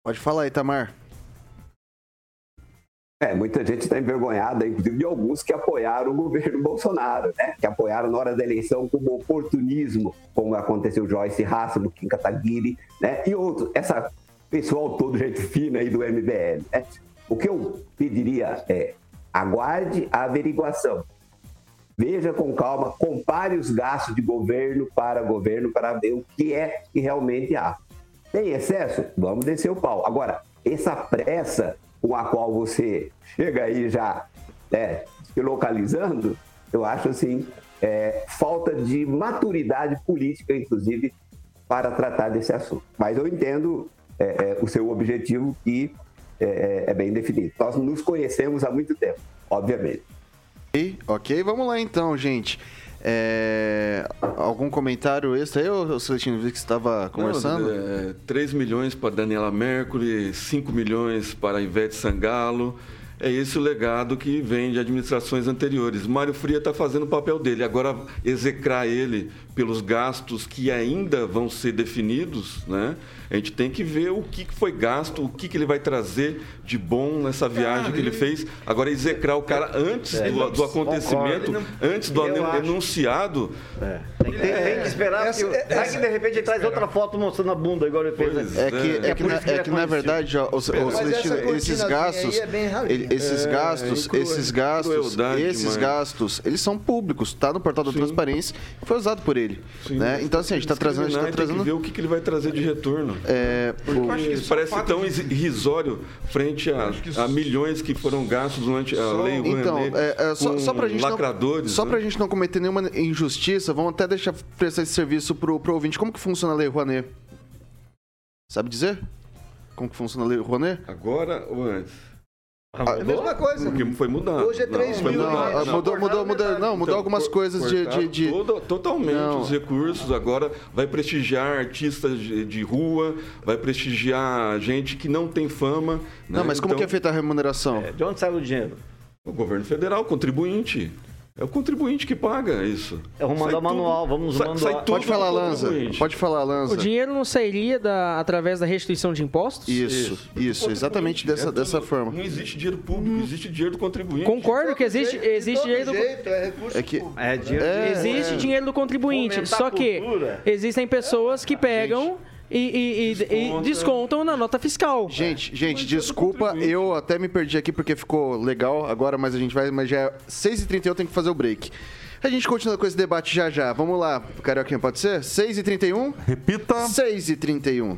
Speaker 1: Pode falar aí, Tamar.
Speaker 7: É, muita gente está envergonhada, inclusive de alguns que apoiaram o governo Bolsonaro, né? Que apoiaram na hora da eleição como oportunismo, como aconteceu Joyce Hassel, Kim Kataguiri, né? E outros, essa pessoal todo gente fina aí do MBL, né? O que eu pediria é, aguarde a averiguação veja com calma, compare os gastos de governo para governo para ver o que é que realmente há. Tem excesso? Vamos descer o pau. Agora, essa pressa com a qual você chega aí já é, se localizando, eu acho assim, é, falta de maturidade política, inclusive, para tratar desse assunto. Mas eu entendo é, é o seu objetivo que é, é, é bem definido. Nós nos conhecemos há muito tempo, obviamente.
Speaker 1: Ok, vamos lá então, gente. É... Algum comentário extra aí, ô Celestino? Vi que você estava conversando. Não,
Speaker 3: é, 3 milhões para Daniela Mercury, 5 milhões para Ivete Sangalo. É esse o legado que vem de administrações anteriores. Mário Fria está fazendo o papel dele. Agora, execrar ele pelos gastos que ainda vão ser definidos, né? A gente tem que ver o que foi gasto, o que ele vai trazer de bom nessa viagem que ele fez. Agora, execrar o cara antes é, do, do, acontecimento, não, antes do enunciado.
Speaker 2: É. Tem, tem, tem, que esperar, essa, porque essa, aí que de repente ele traz outra foto mostrando a bunda, igual ele fez.
Speaker 1: É, que, é, que, na, é que na verdade, ó, o, Celestino, esses gastos, esses gastos, esses gastos, esses gastos, eles são públicos, tá no portal da transparência, foi usado por ele. Né? Então, assim, a gente está trazendo. A gente tá trazendo...
Speaker 3: Tem que ver o que, que ele vai trazer de retorno. É, Porque o... que parece tão de... irrisório frente a, a, milhões que foram gastos durante a só... lei
Speaker 1: Então, é, é, só, só para gente
Speaker 3: lacradores.
Speaker 1: Não, só para a gente não cometer nenhuma injustiça, vamos até deixar prestar esse serviço pro, o ouvinte. Como que funciona a lei Rouanet? Sabe dizer? Como que funciona a lei Rouanet?
Speaker 3: Agora ou antes?
Speaker 5: Ah, é a mesma coisa.
Speaker 3: Porque foi mudando.
Speaker 5: Hoje é 3
Speaker 1: não, mil. Não, não, mudou, mudou, mudou, não, mudou algumas coisas de. de, de...
Speaker 3: Todo, totalmente não. os recursos. Agora vai prestigiar artistas de, de, rua, vai prestigiar gente que não tem fama.
Speaker 1: Não, né? mas como então, que é feita a remuneração? É,
Speaker 2: de onde sai o dinheiro?
Speaker 3: O governo federal, contribuinte. É o contribuinte que paga isso.
Speaker 2: É, vamos mandar
Speaker 3: Sai tudo-
Speaker 2: manual, vamos
Speaker 3: sai-
Speaker 2: mandar-
Speaker 3: sai tudo
Speaker 1: Pode falar,
Speaker 3: do
Speaker 1: Lanza. Pode falar, Lanza.
Speaker 4: O dinheiro não sairia da, através da restituição de impostos?
Speaker 1: Isso, isso, exatamente dessa,
Speaker 3: É
Speaker 1: dessa forma.
Speaker 3: Não existe dinheiro público, existe dinheiro do contribuinte.
Speaker 4: Concordo que existe,
Speaker 5: todo
Speaker 4: existe dinheiro do,
Speaker 5: jeito, é recurso
Speaker 1: É que
Speaker 2: É, dinheiro
Speaker 1: É,
Speaker 4: existe dinheiro do contribuinte. Só que
Speaker 2: cultura.
Speaker 4: existem pessoas que pegam e, e- e- e
Speaker 3: Desconta.
Speaker 4: descontam na nota fiscal.
Speaker 1: Gente, gente, desculpa, eu até me perdi aqui porque ficou legal agora, mas a gente vai, mas já é 6h31, eu tenho que fazer o break. A gente continua com esse debate já já. Vamos lá, Carioquinha, pode ser? 6h31?
Speaker 8: Repita.
Speaker 1: 6h31.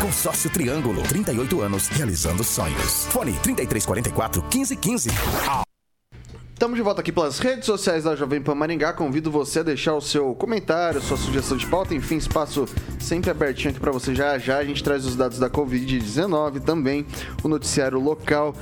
Speaker 11: Consórcio Triângulo, 38 anos, realizando sonhos. Fone 3344 1515.
Speaker 1: Estamos de volta aqui pelas redes sociais da Jovem Pan Maringá. Convido você a deixar o seu comentário, sua sugestão de pauta, enfim, espaço sempre abertinho aqui para você. Já já a gente traz os dados da Covid-19 também, o noticiário local.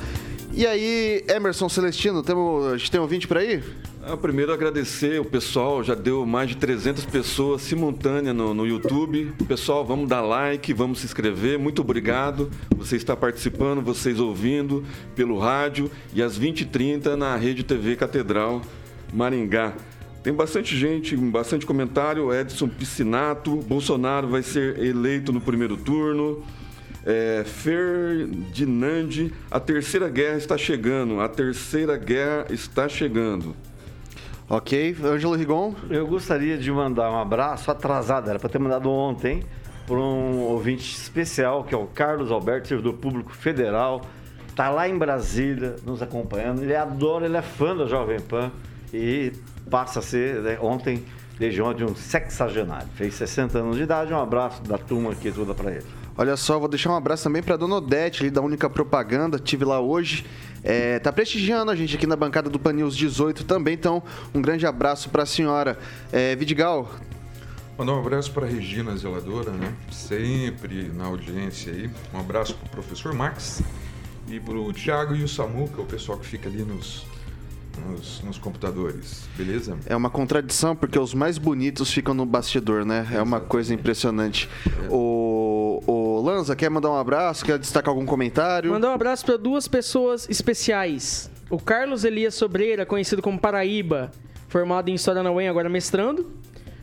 Speaker 1: E aí, Emerson Celestino, temos, a gente tem ouvinte por aí?
Speaker 3: Ah, primeiro agradecer o pessoal, já deu mais de 300 pessoas simultâneas no, no YouTube. Pessoal, vamos dar like, vamos se inscrever. Muito obrigado. Você está participando, vocês ouvindo pelo rádio e às 20h30 na Rede TV Catedral Maringá. Tem bastante gente, bastante comentário. Edson Piscinato, Bolsonaro vai ser eleito no primeiro turno. É, Ferdinand, a terceira guerra está chegando. A terceira guerra está chegando.
Speaker 1: Ok, Ângelo Rigon.
Speaker 2: Eu gostaria de mandar um abraço atrasado, era para ter mandado ontem, para um ouvinte especial, que é o Carlos Alberto, servidor público federal. Está lá em Brasília, nos acompanhando. Ele adora, ele é fã da Jovem Pan e passa a ser, né, ontem, legião de um sexagenário. Fez 60 anos de idade. Um abraço da turma aqui toda para ele.
Speaker 1: Olha só, vou deixar um abraço também para dona Odete, ali da Única Propaganda, tive lá hoje. É, tá prestigiando a gente aqui na bancada do Pan News 18 também, então um grande abraço para a senhora. É, Vidigal,
Speaker 6: Mandar um abraço para a Regina Zeladora, né? Sempre na audiência aí. Um abraço para o professor Max e para o Thiago e o Samu, que é o pessoal que fica ali nos, nos, nos computadores. Beleza?
Speaker 1: é uma contradição porque os mais bonitos ficam no bastidor, né? É uma coisa impressionante. O, o Lanza, quer mandar um abraço? Quer destacar algum comentário?
Speaker 4: Mandar um abraço para duas pessoas especiais. O Carlos Elias Sobreira, conhecido como Paraíba, formado em História na UEM, agora mestrando.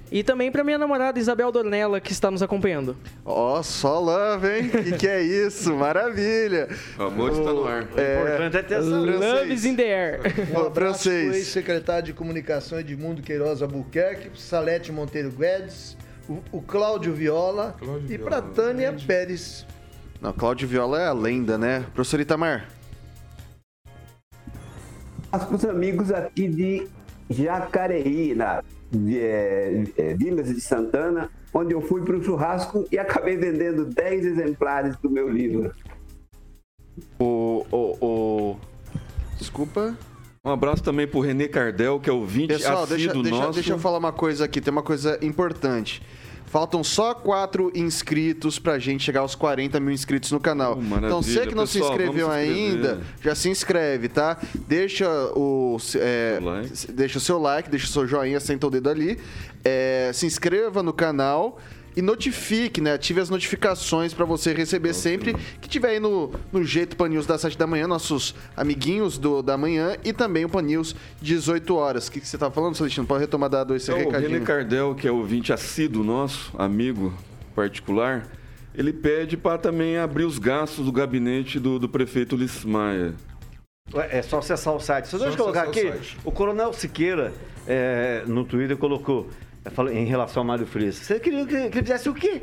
Speaker 4: E também para minha namorada Isabel Dornella, que está nos acompanhando.
Speaker 1: Ó, só love, hein? que que é isso? Maravilha!
Speaker 3: O amor está no ar.
Speaker 2: O importante é ter essa
Speaker 4: Love is in the air. [laughs]
Speaker 5: Um
Speaker 1: francês.
Speaker 5: ex-secretário de Comunicação Edmundo Queiroz Albuquerque, Salete Monteiro Guedes, o, o Cláudio Viola
Speaker 6: Cláudio
Speaker 5: e pra Tânia
Speaker 6: grande.
Speaker 5: Pérez.
Speaker 1: Não, Cláudio Viola é a lenda, né? Professor Itamar.
Speaker 7: Para os amigos aqui de Jacareí, na de, é, é, Vilas de Santana, onde eu fui para um churrasco e acabei vendendo 10 exemplares do meu livro.
Speaker 1: O. O. o... Desculpa.
Speaker 3: Um abraço também pro René Cardel, que é ouvinte
Speaker 1: Pessoal, deixa, deixa,
Speaker 3: nosso.
Speaker 1: deixa eu falar uma coisa aqui, tem uma coisa importante. Faltam só quatro inscritos pra gente chegar aos 40 mil inscritos no canal.
Speaker 3: Oh,
Speaker 1: então, você que não se
Speaker 3: Pessoal,
Speaker 1: inscreveu
Speaker 3: vamos se
Speaker 1: ainda, já se inscreve, tá? Deixa o, é,
Speaker 3: Seu like.
Speaker 1: deixa o seu like, deixa o seu joinha, senta o dedo ali. É, se inscreva no canal e notifique, né? Ative as notificações pra você receber sempre que tiver aí no, no Jeito Pan News das 7 da manhã, nossos amiguinhos do, da manhã e também o Pan News 18 horas. O que, que você tá falando, Celestino? Pode retomar dado esse
Speaker 3: É o René
Speaker 1: recadinho.
Speaker 3: Cardel, que é ouvinte assíduo nosso, amigo particular, ele pede para também abrir os gastos do gabinete do, do prefeito Ulisses Maia.
Speaker 2: É só acessar o site. Deixa eu colocar aqui.
Speaker 6: o.
Speaker 2: O Coronel Siqueira, é, no Twitter, colocou, em relação ao Mário Frias. Você queria que, ele fizesse o quê?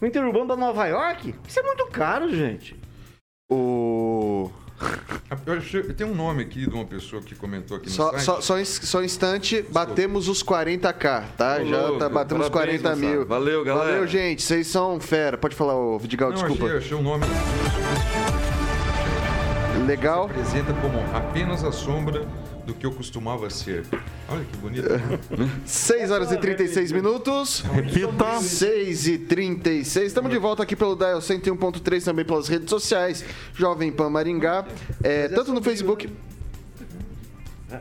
Speaker 2: O interurbano da Nova York? Isso é muito caro, gente.
Speaker 1: O. [laughs]
Speaker 6: Tem um nome aqui de uma pessoa que comentou aqui no
Speaker 1: Só,
Speaker 6: site.
Speaker 1: só, só, um instante, batemos os 40k, tá?
Speaker 3: Ô,
Speaker 1: Já
Speaker 3: louco,
Speaker 1: tá, batemos os
Speaker 3: parabéns,
Speaker 1: 40 mil.
Speaker 3: moçada. Valeu, galera.
Speaker 1: Valeu, gente. Vocês são fera. Pode falar, ô Vidigal,
Speaker 6: Não,
Speaker 1: desculpa.
Speaker 6: achei, achei um nome
Speaker 1: Legal.
Speaker 6: apresenta como apenas a sombra que eu costumava ser. Olha que bonito. [laughs]
Speaker 1: 6 horas e 36 minutos.
Speaker 8: Repita.
Speaker 1: 6 e 36. Estamos de volta aqui pelo Dial 101.3, também pelas redes sociais. Jovem Pan Maringá. É, tanto no Facebook.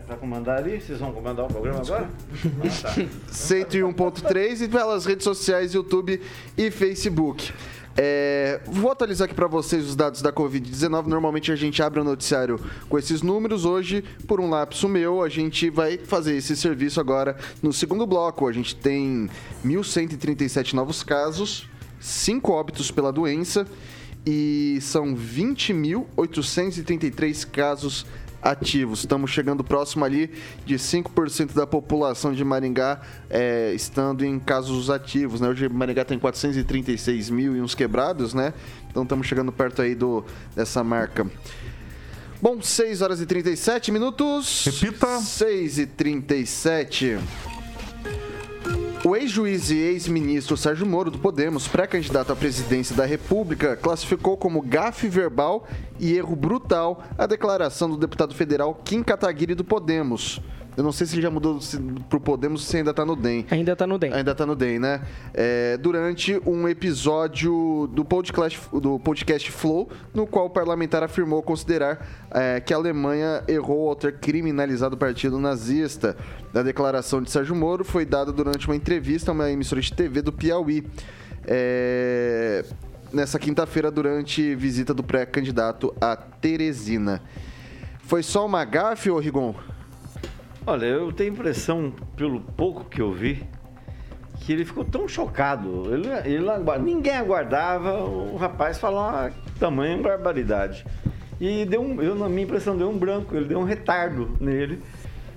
Speaker 2: Vai comandar ali? Vocês vão comandar o programa agora? Ah, tá. [laughs]
Speaker 1: 101.3 e pelas redes sociais, YouTube e Facebook. É, vou atualizar aqui para vocês os dados da Covid-19. Normalmente a gente abre o noticiário com esses números. Hoje, por um lapso meu, a gente vai fazer esse serviço agora no segundo bloco. A gente tem 1.137 novos casos, 5 óbitos pela doença e são 20.833 casos ativos. Estamos chegando próximo ali de 5% da população de Maringá é, estando em casos ativos. Né? Hoje Maringá tem 436 mil e uns quebrados, né? Então estamos chegando perto aí do, dessa marca. Bom, 6 horas e 37 minutos.
Speaker 8: Repita.
Speaker 1: 6 e 37. O ex-juiz e ex-ministro Sérgio Moro, do Podemos, pré-candidato à presidência da República, classificou como gafe verbal e erro brutal a declaração do deputado federal Kim Kataguiri, do Podemos. Eu não sei se ele já mudou se- pro Podemos ou se ainda tá no DEM.
Speaker 4: Ainda tá no DEM.
Speaker 1: Ainda tá no DEM, né? É, durante um episódio do podcast, do podcast Flow, no qual o parlamentar afirmou considerar é, que a Alemanha errou ao ter criminalizado o partido nazista. A declaração de Sérgio Moro foi dada durante uma entrevista a uma emissora de TV do Piauí. É, nessa quinta-feira, durante visita do pré-candidato a Teresina. Foi só uma gafe, ô Rigon?
Speaker 2: Olha, eu tenho a impressão, pelo pouco que eu vi, que ele ficou tão chocado. Ele, ele ninguém aguardava o rapaz falar tamanha barbaridade. E deu um, eu, na minha impressão, deu um branco, ele deu um retardo nele,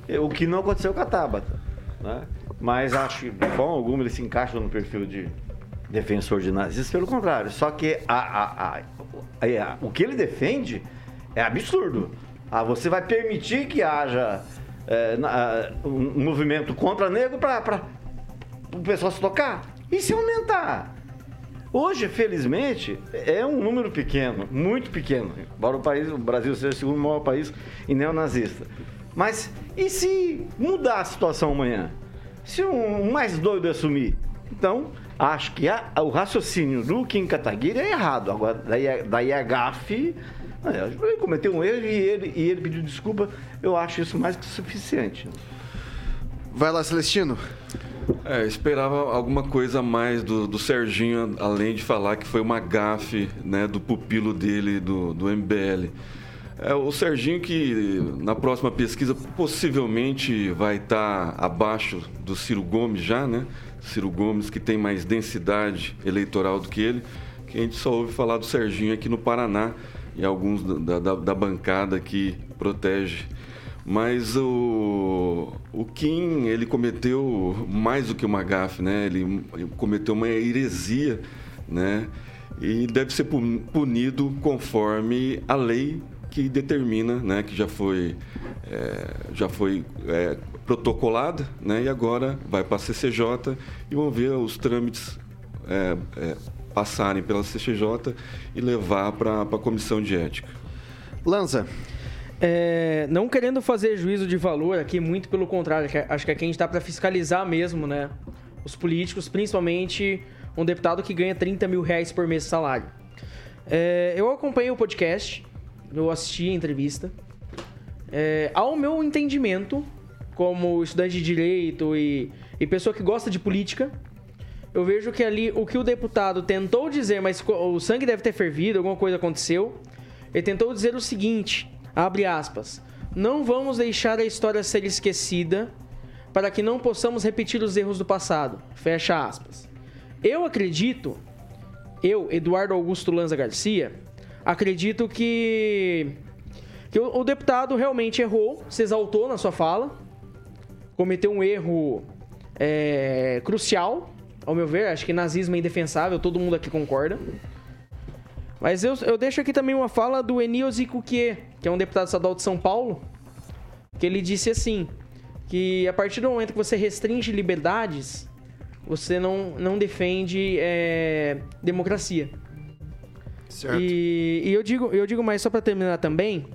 Speaker 2: eh, o que não aconteceu com a Tabata. Né? Mas acho que, de forma alguma, ele se encaixa no perfil de defensor de nazistas, pelo contrário. Só que a- a- a- a- o que ele defende é absurdo. Ah, você vai permitir que haja eh, na- um movimento contra negro para o pessoal se tocar? E se aumentar? Hoje, felizmente, é um número pequeno, muito pequeno, embora o, país, o Brasil seja o segundo maior país em neonazista. Mas e se mudar a situação amanhã? Se um, mais doido assumir? Então, acho que a- o raciocínio do Kim Kataguiri é errado. Agora, daí, a- daí a gafe, né, ele cometeu um erro e ele, e ele pediu desculpa. Eu acho isso mais que suficiente.
Speaker 1: Vai lá, Celestino.
Speaker 3: É, esperava alguma coisa a mais do, do Serginho, além de falar que foi uma gafe né, do pupilo dele, do, do MBL. É, o Serginho que na próxima pesquisa possivelmente vai estar abaixo do Ciro Gomes já, né? Ciro Gomes que tem mais densidade eleitoral do que ele, que a gente só ouve falar do Serginho aqui no Paraná e alguns da, da, da bancada que protege mas o, o Kim, ele cometeu mais do que uma gafe, né? Ele cometeu uma heresia, né? E deve ser pu- punido conforme a lei que determina, né? Que já foi, é, já foi é, protocolada, né? E agora vai para a CCJ e vão ver os trâmites é, é, passarem pela CCJ e levar para a comissão de ética.
Speaker 1: Lanza.
Speaker 4: É, não querendo fazer juízo de valor aqui, muito pelo contrário, acho que aqui a gente tá para fiscalizar mesmo, né? Os políticos, principalmente um deputado que ganha 30 mil reais por mês de salário. É, eu acompanhei o podcast, eu assisti a entrevista. É, ao meu entendimento, como estudante de direito e, e pessoa que gosta de política, eu vejo que ali o que o deputado tentou dizer, mas o sangue deve ter fervido, alguma coisa aconteceu. Ele tentou dizer o seguinte, abre aspas, não vamos deixar a história ser esquecida para que não possamos repetir os erros do passado, fecha aspas. Eu acredito, eu, Eduardo Augusto Lanza Garcia, acredito que que o, o deputado realmente errou, se exaltou na sua fala, cometeu um erro é, crucial, ao meu ver. Acho que nazismo é indefensável, todo mundo aqui concorda. Mas eu, eu deixo aqui também uma fala do Enio Zicuquier, que é um deputado estadual de São Paulo, que ele disse assim, que a partir do momento que você restringe liberdades, você não, não defende é, democracia.
Speaker 1: Certo.
Speaker 4: E, e eu, digo, eu digo mais, só para terminar também,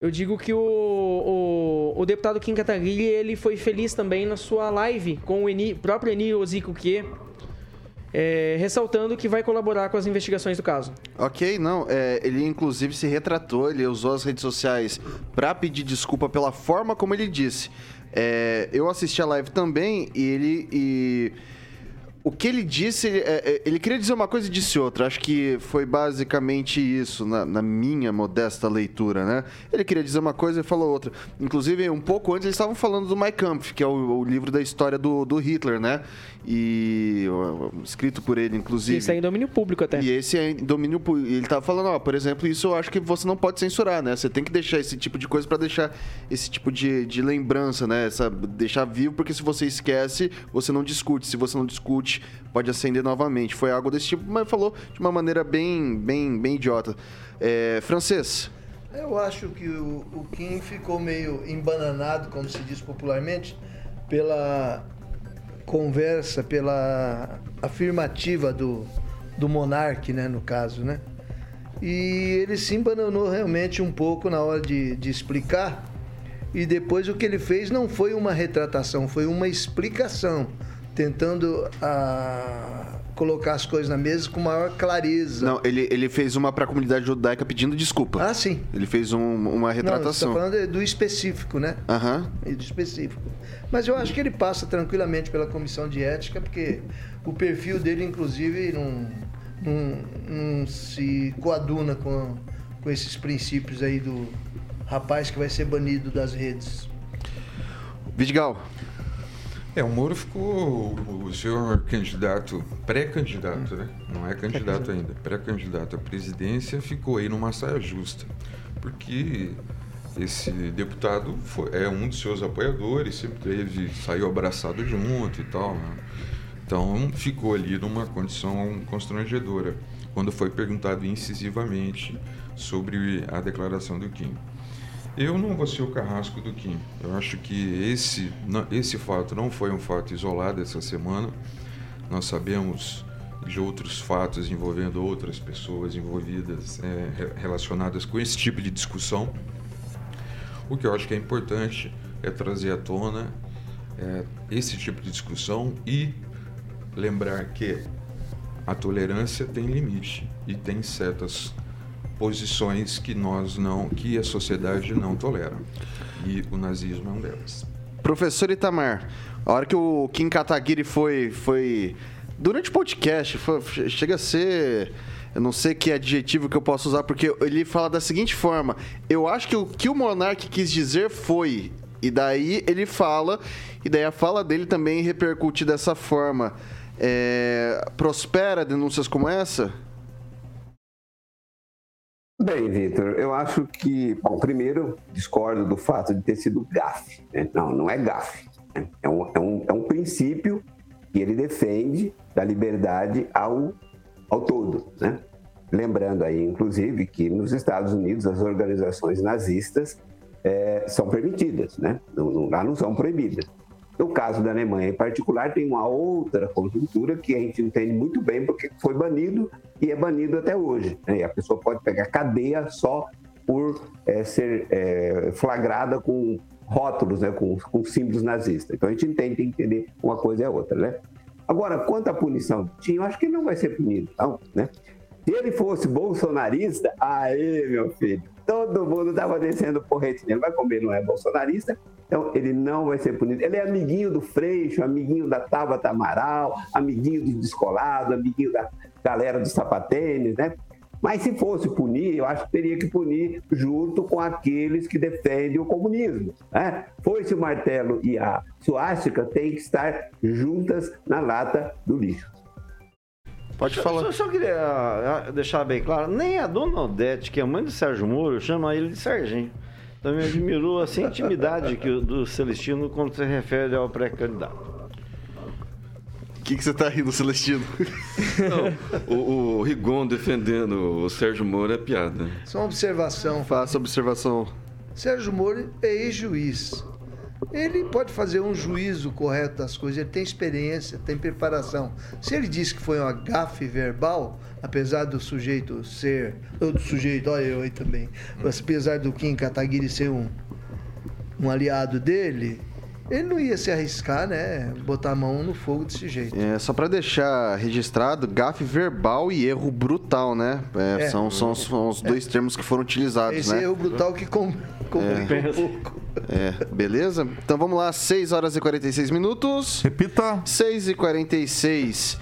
Speaker 4: eu digo que o, o, o deputado Kim Kataguiri, ele foi feliz também na sua live com o Eni, próprio Eni Ozikukie, é, ressaltando que vai colaborar com as investigações do caso.
Speaker 1: Ok, não. é, ele inclusive se retratou, ele usou as redes sociais para pedir desculpa pela forma como ele disse. É, eu assisti a live também e ele. E o que ele disse, ele, é, é, ele queria dizer uma coisa e disse outra. Acho que foi basicamente isso, na, na minha modesta leitura, né? Ele queria dizer uma coisa e falou outra. Inclusive, um pouco antes, eles estavam falando do Mein Kampf, que é o, o livro da história do, do Hitler, né? E escrito por ele, inclusive.
Speaker 4: Isso é em domínio público até.
Speaker 1: E esse é em domínio público. Ele tava falando, ó, por exemplo, isso eu acho que você não pode censurar, né? Você tem que deixar esse tipo de coisa para deixar esse tipo de, de lembrança, né? Essa, deixar vivo, porque se você esquece, você não discute. Se você não discute, pode acender novamente. Foi algo desse tipo, mas falou de uma maneira bem, bem, bem idiota. É, francês.
Speaker 5: Eu acho que o, o Kim ficou meio embananado, como se diz popularmente, pela conversa, pela afirmativa do, do monarca, né, no caso, né? E ele se embananou realmente um pouco na hora de, de explicar. E depois o que ele fez não foi uma retratação, foi uma explicação, tentando ah, colocar as coisas na mesa com maior clareza.
Speaker 1: Não, ele, ele fez uma pra comunidade judaica pedindo desculpa.
Speaker 5: Ah, sim.
Speaker 1: Ele fez um- uma
Speaker 5: Não, você
Speaker 1: retratação.
Speaker 5: está falando do específico, né?
Speaker 1: Aham.
Speaker 5: E do específico. Mas eu acho que ele passa tranquilamente pela comissão de ética, porque o perfil dele, inclusive, não, não, não se coaduna com, com esses princípios aí do rapaz que vai ser banido das redes.
Speaker 1: Vidigal.
Speaker 6: É, o Moro ficou o senhor candidato, pré-candidato, né? Não é candidato ainda, pré-candidato à presidência, ficou aí numa saia justa. Porque esse deputado foi- é um dos seus apoiadores, sempre teve, saiu abraçado junto e tal, né? Então ficou ali numa condição constrangedora quando foi perguntado incisivamente sobre a declaração do Kim. Eu não vou ser o carrasco do Kim. Eu acho que esse, esse fato não foi um fato isolado essa semana. Nós sabemos de outros fatos envolvendo outras pessoas envolvidas, é, re- relacionadas com esse tipo de discussão. O que eu acho que é importante é trazer à tona é, esse tipo de discussão e lembrar que a tolerância tem limite e tem certas posições que nós não, que a sociedade não tolera. E o nazismo é um delas.
Speaker 1: Professor Itamar, a hora que o Kim Kataguiri foi. foi durante o podcast, foi- chega a ser. Eu não sei que adjetivo que eu posso usar, porque ele fala da seguinte forma: eu acho que o que o Monark quis dizer foi. E daí ele fala, e daí a fala dele também repercute dessa forma. É, prospera denúncias como essa?
Speaker 7: Bem, Vitor, eu acho que, bom, primeiro, discordo do fato de ter sido gafe. né? Não, não é gafe. né? É, um, é, um, é um princípio que ele defende da liberdade ao, ao todo. Né? Lembrando aí, inclusive, que nos Estados Unidos as organizações nazistas eh, são permitidas, né? Não- não- lá não são proibidas. No caso da Alemanha em particular, tem uma outra conjuntura que a gente entende muito bem porque foi banido e é banido até hoje. né? A pessoa pode pegar cadeia só por eh, ser eh, flagrada com rótulos, né? com, com símbolos nazistas. Então a gente entende, tem que entender uma coisa e a outra. Né? Agora, quanto à punição eu acho que ele não vai ser punido, não. Né? Se ele fosse bolsonarista, aí, meu filho, todo mundo tava descendo porrete nele. Mas como ele não é bolsonarista, então ele não vai ser punido. Ele é amiguinho do Freixo, amiguinho da Tabata Amaral, amiguinho do Descolado, amiguinho da galera do sapatênis, né? Mas se fosse punir, eu acho que teria que punir junto com aqueles que defendem o comunismo. Né? Foi-se o martelo e a suástica têm que estar juntas na lata do lixo.
Speaker 1: Pode falar.
Speaker 2: Só, só queria ah, deixar bem claro, nem a dona Odete, que é mãe do Sérgio Moro, chama ele de Serginho. Então me admirou assim, a intimidade que o- do Celestino quando se refere ao pré-candidato.
Speaker 1: O que, que você tá rindo, Celestino?
Speaker 3: Não, o, o Rigon defendendo o Sérgio Moro é piada.
Speaker 5: Só uma observação.
Speaker 1: Faça observação.
Speaker 5: Sérgio Moro é ex-juiz. Ele pode fazer um juízo correto das coisas, ele tem experiência, tem preparação. Se ele disse que foi uma gafe verbal, apesar do sujeito ser. Ou do sujeito, olha eu aí também. Mas apesar do Kim Kataguiri ser um, um aliado dele, ele não ia se arriscar, né? Botar a mão no fogo desse jeito.
Speaker 1: É, só pra deixar registrado, gafe verbal e erro brutal, né? É,
Speaker 5: É.
Speaker 1: São, são, os- são os dois termos que foram utilizados,
Speaker 5: Esse
Speaker 1: né?
Speaker 5: erro brutal que com, complica um pouco.
Speaker 1: É, beleza? Então vamos lá, 6 horas e 46 minutos.
Speaker 8: Repita.
Speaker 1: 6 e 46.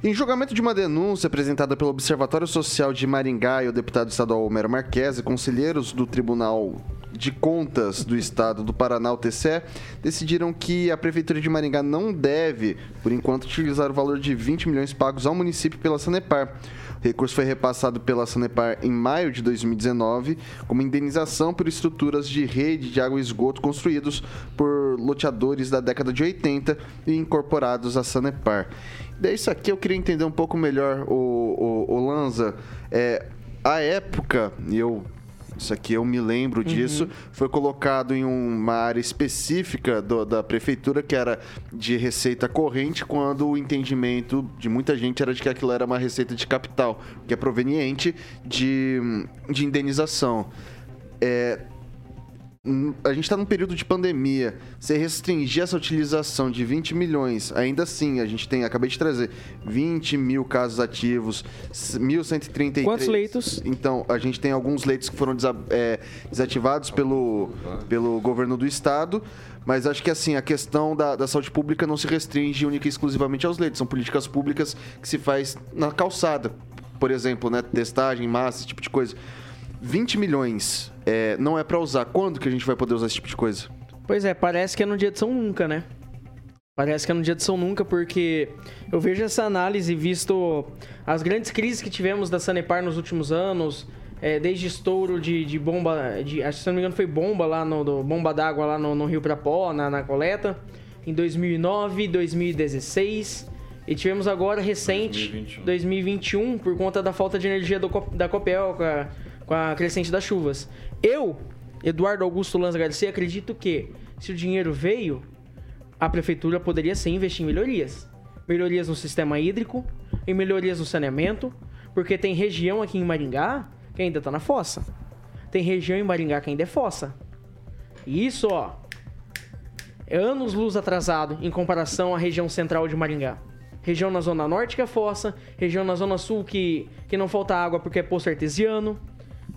Speaker 1: Em julgamento de uma denúncia apresentada pelo Observatório Social de Maringá e o deputado estadual Homero Marques, conselheiros do Tribunal de Contas do Estado do Paraná, o TCE, decidiram que a Prefeitura de Maringá não deve, por enquanto, utilizar o valor de 20 milhões pagos ao município pela Sanepar. O recurso foi repassado pela Sanepar em maio de 2019 como indenização por estruturas de rede de água e esgoto construídos por loteadores da década de 80 e incorporados à Sanepar. Daí isso aqui eu queria entender um pouco melhor, o, o, o Lanza. É, a época, e eu isso aqui eu me lembro disso. Foi colocado em uma área específica do- da prefeitura, que era de receita corrente, quando o entendimento de muita gente era de que aquilo era uma receita de capital, que é proveniente de, de indenização. É, a gente está num período de pandemia. Você restringir essa utilização de 20 milhões, ainda assim, a gente tem, acabei de trazer, 20 mil casos ativos, s- 1.133.
Speaker 4: Quantos leitos?
Speaker 1: Então, a gente tem alguns leitos que foram desa- é, desativados pelo, pelo governo do estado. Mas acho que assim, a questão da, da saúde pública não se restringe única e exclusivamente aos leitos. São políticas públicas que se faz na calçada. Por exemplo, né? Testagem, massa, esse tipo de coisa. 20 milhões é, não é pra usar. Quando que a gente vai poder usar esse tipo de coisa?
Speaker 4: Pois é, parece que é no dia de São Nunca, né? Parece que é no dia de São Nunca, porque eu vejo essa análise visto as grandes crises que tivemos da Sanepar nos últimos anos, é, desde estouro de, de bomba, de, acho que se não me engano foi bomba lá no do- bomba d'água lá no, no Rio Prapó, na, na coleta, em 2009, 2016, e tivemos agora recente,
Speaker 3: 2021.
Speaker 4: 2021, por conta da falta de energia do da Copel com a, com a crescente das chuvas. Eu, Eduardo Augusto Lanza Garcia, acredito que se o dinheiro veio, a prefeitura poderia sim investir em melhorias. Melhorias no sistema hídrico, em melhorias no saneamento, porque tem região aqui em Maringá que ainda tá na fossa. Tem região em Maringá que ainda é fossa. E isso, ó, é anos luz atrasado em comparação à região central de Maringá. Região na zona norte que é fossa, região na zona sul que, que não falta água porque é poço artesiano.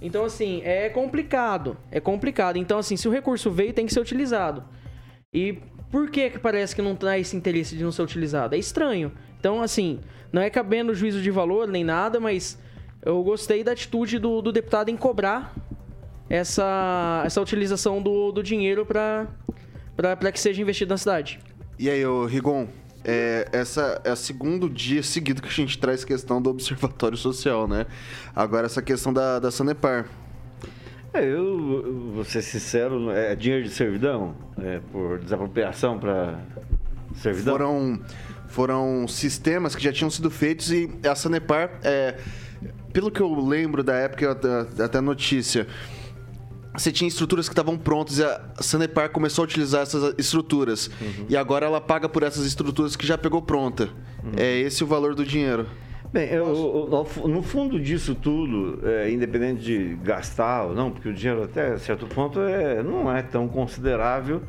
Speaker 4: Então, assim, é complicado. É complicado. Então, assim, se o recurso veio, tem que ser utilizado. E por que que parece que não dá esse interesse de não ser utilizado? É estranho. Então, assim, não é cabendo juízo de valor nem nada, mas eu gostei da atitude do, do deputado em cobrar essa, essa utilização do, do dinheiro para que seja investido na cidade.
Speaker 1: E aí, ô Rigon, é, essa é o segundo dia seguido que a gente traz questão do Observatório Social, né? Agora, essa questão da, da Sanepar.
Speaker 2: É, eu eu vou ser sincero, é dinheiro de servidão? É por desapropriação para servidão?
Speaker 1: Foram, foram sistemas que já tinham sido feitos e a Sanepar, é, pelo que eu lembro da época, até- até a notícia, você tinha estruturas que estavam prontas e a Sanepar começou a utilizar essas estruturas. E agora ela paga por essas estruturas que já pegou pronta. É esse o valor do dinheiro.
Speaker 2: Bem, eu- eu- no fundo disso tudo, é, independente de gastar ou não, porque o dinheiro até certo ponto é, não é tão considerável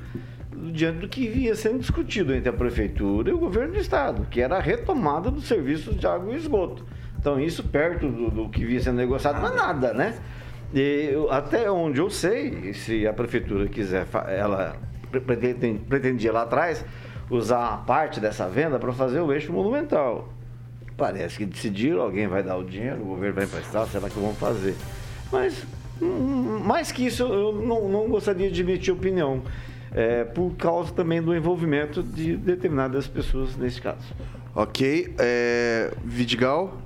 Speaker 2: diante do que vinha sendo discutido entre a prefeitura e o governo do estado, que era a retomada dos serviços de água e esgoto. Então isso perto do, do que vinha sendo negociado não é nada, né? E até onde eu sei, se a prefeitura quiser, ela pretendia lá atrás usar parte dessa venda para fazer o eixo monumental. Parece que decidiram, alguém vai dar o dinheiro, o governo vai emprestar, será que vão fazer? Mas, hum, mais que isso, eu não, não gostaria de emitir opinião. é, por causa também do envolvimento de determinadas pessoas nesse caso.
Speaker 1: Ok. É, Vidigal?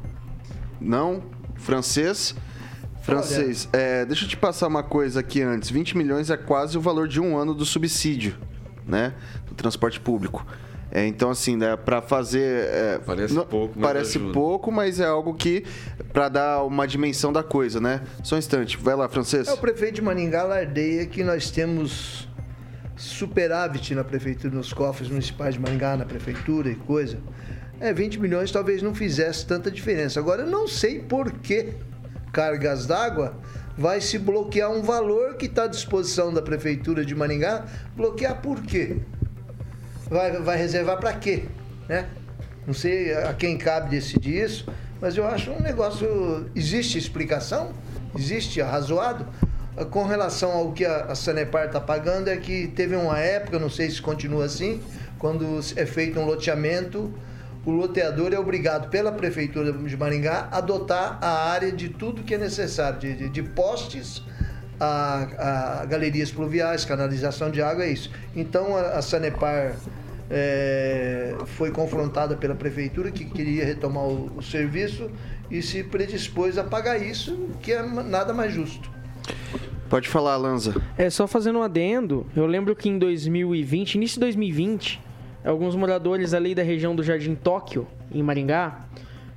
Speaker 1: Não. Francês? Francês, é, deixa eu te passar uma coisa aqui antes. 20 milhões é quase o valor de um ano do subsídio, né? Do transporte público. É, então, assim, né, para fazer. é,
Speaker 3: Parece
Speaker 1: não-
Speaker 3: pouco, mas
Speaker 1: Parece
Speaker 3: ajuda.
Speaker 1: pouco, mas é algo que. para dar uma dimensão da coisa, né? Só um instante. Vai lá, Francês.
Speaker 5: É, o prefeito de Maningá lardeia que nós temos superávit na prefeitura, nos cofres municipais de Maringá, na prefeitura e coisa. É, 20 milhões talvez não fizesse tanta diferença. Agora, eu não sei por que cargas d'água vai se bloquear um valor que está à disposição da prefeitura de Maringá. Bloquear por quê? Vai, vai reservar para quê? Né? Não sei a quem cabe decidir isso, mas eu acho um negócio. Existe explicação? Existe arrazoado? Com relação ao que a, a Sanepar está pagando, é que teve uma época, não sei se continua assim, quando é feito um loteamento, o loteador é obrigado pela Prefeitura de Maringá a adotar a área de tudo que é necessário, de, de- de postes a, a galerias pluviais, canalização de água, é isso. Então a, a Sanepar é, foi confrontada pela prefeitura que queria retomar o, o serviço e se predispôs a pagar isso, que é nada mais justo.
Speaker 1: Pode falar, Lanza.
Speaker 4: É, só fazendo um adendo, eu lembro que em 2020, início de 2020, alguns moradores ali da região do Jardim Tóquio, em Maringá,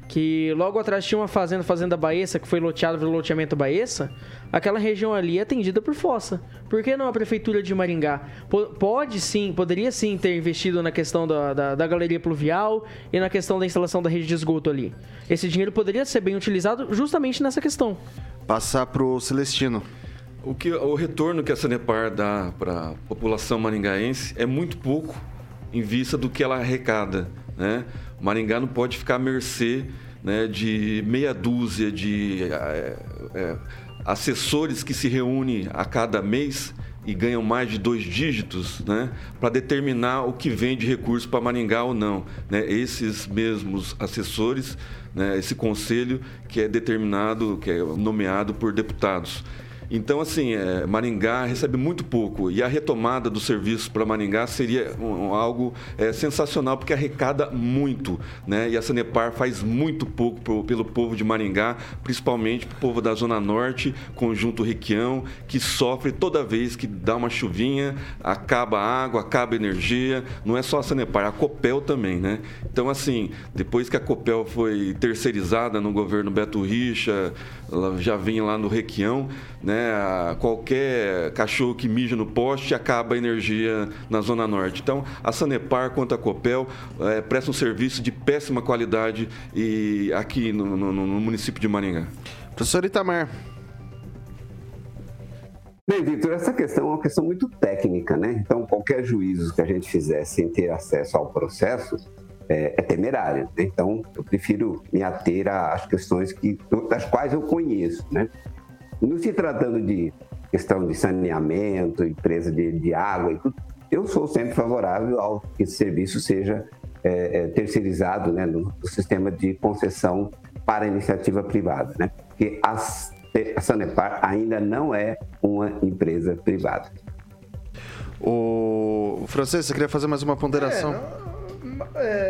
Speaker 4: que logo atrás tinha uma fazenda, Fazenda Baessa, que foi loteada pelo loteamento Baessa, aquela região ali é atendida por fossa. Por que não a prefeitura de Maringá? Po- Pode sim, poderia sim ter investido na questão da, da, da galeria pluvial e na questão da instalação da rede de esgoto ali. Esse dinheiro poderia ser bem utilizado justamente nessa questão.
Speaker 1: Passar pro Celestino.
Speaker 3: O, que, o retorno que a Sanepar dá para a população maringaense é muito pouco em vista do que ela arrecada. Né? Maringá não pode ficar à mercê né, de meia dúzia de eh, eh, assessores que se reúnem a cada mês e ganham mais de dois dígitos né, para determinar o que vem de recurso para Maringá ou não. Né? Esses mesmos assessores, né, esse conselho que é determinado, que é nomeado por deputados. Então, assim, é, Maringá recebe muito pouco e a retomada do serviço para Maringá seria um- algo é, sensacional, porque arrecada muito, né? E a Sanepar faz muito pouco pro- pelo povo de Maringá, principalmente para o povo da Zona Norte, conjunto Requião, que sofre toda vez que dá uma chuvinha, acaba a água, acaba a energia. Não é só a Sanepar, a Copel também, né? Então, assim, depois que a Copel foi terceirizada no governo Beto Richa, já vem lá no Requião, né? Qualquer cachorro que mija no poste acaba a energia na Zona Norte. Então, a Sanepar quanto a Copel eh, prestam um serviço de péssima qualidade e aqui no, no- no município de Maringá.
Speaker 1: Professor Itamar.
Speaker 7: Bem, Vitor, essa questão é uma questão muito técnica, né? Então, qualquer juízo que a gente fizer sem ter acesso ao processo é, é temerário. né? Então, eu prefiro me ater às questões que, das quais eu conheço, né? Não se tratando de questão de saneamento, empresa de, de água e tudo, eu sou sempre favorável ao que esse serviço seja é, é, terceirizado né, no, no sistema de concessão para a iniciativa privada, né? Porque as a Sanepar ainda não é uma empresa privada.
Speaker 1: O Francês, você queria fazer mais uma ponderação?
Speaker 5: É,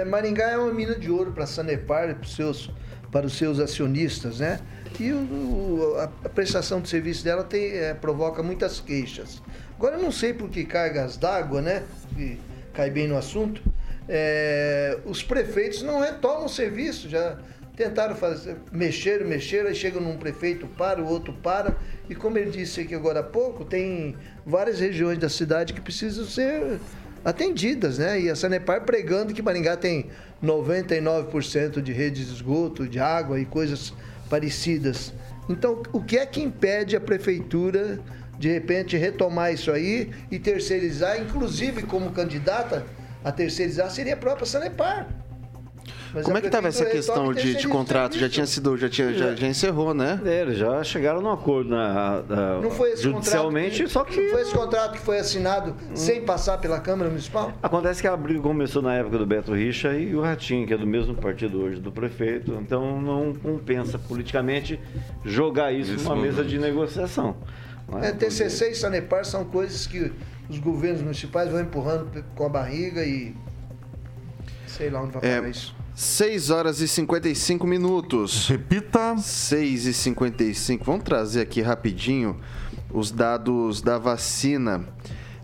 Speaker 5: Maringá é uma mina de ouro para a Sanepar, para os seus, para os seus acionistas, né? E o- a, a prestação de serviço dela tem, é, provoca muitas queixas. Agora, eu não sei por que cargas d'água, né? Que cai bem no assunto. é, os prefeitos não retomam o serviço, já tentaram fazer, mexer, mexer, aí chega num prefeito para, o outro para. E como ele disse aqui agora há pouco, tem várias regiões da cidade que precisam ser atendidas, né? E a Sanepar pregando que Maringá tem 99% de redes de esgoto, de água e coisas parecidas. Então, o que é que impede a prefeitura de repente retomar isso aí e terceirizar, inclusive como candidata a terceirizar seria a própria Sanepar. Mas
Speaker 1: Como é que estava essa questão de, de contrato? Já tinha sido, já, tinha, já, já encerrou, né?
Speaker 2: É, eles já chegaram num acordo na, na-
Speaker 5: Não foi esse
Speaker 2: judicialmente,
Speaker 5: que,
Speaker 2: só que
Speaker 5: não foi esse contrato que foi assinado sem passar pela Câmara Municipal?
Speaker 2: Acontece que a briga começou na época do Beto Richa e o Ratinho, que é do mesmo partido hoje do prefeito, então não compensa politicamente jogar isso, numa mesa de negociação. é?
Speaker 5: É, TCC e Sanepar são coisas que os governos municipais vão empurrando com a barriga e sei lá onde vai parar
Speaker 1: É,
Speaker 5: isso.
Speaker 1: 6 horas e 55 minutos.
Speaker 8: Repita.
Speaker 1: 6 e 55. Vamos trazer aqui rapidinho os dados da vacina.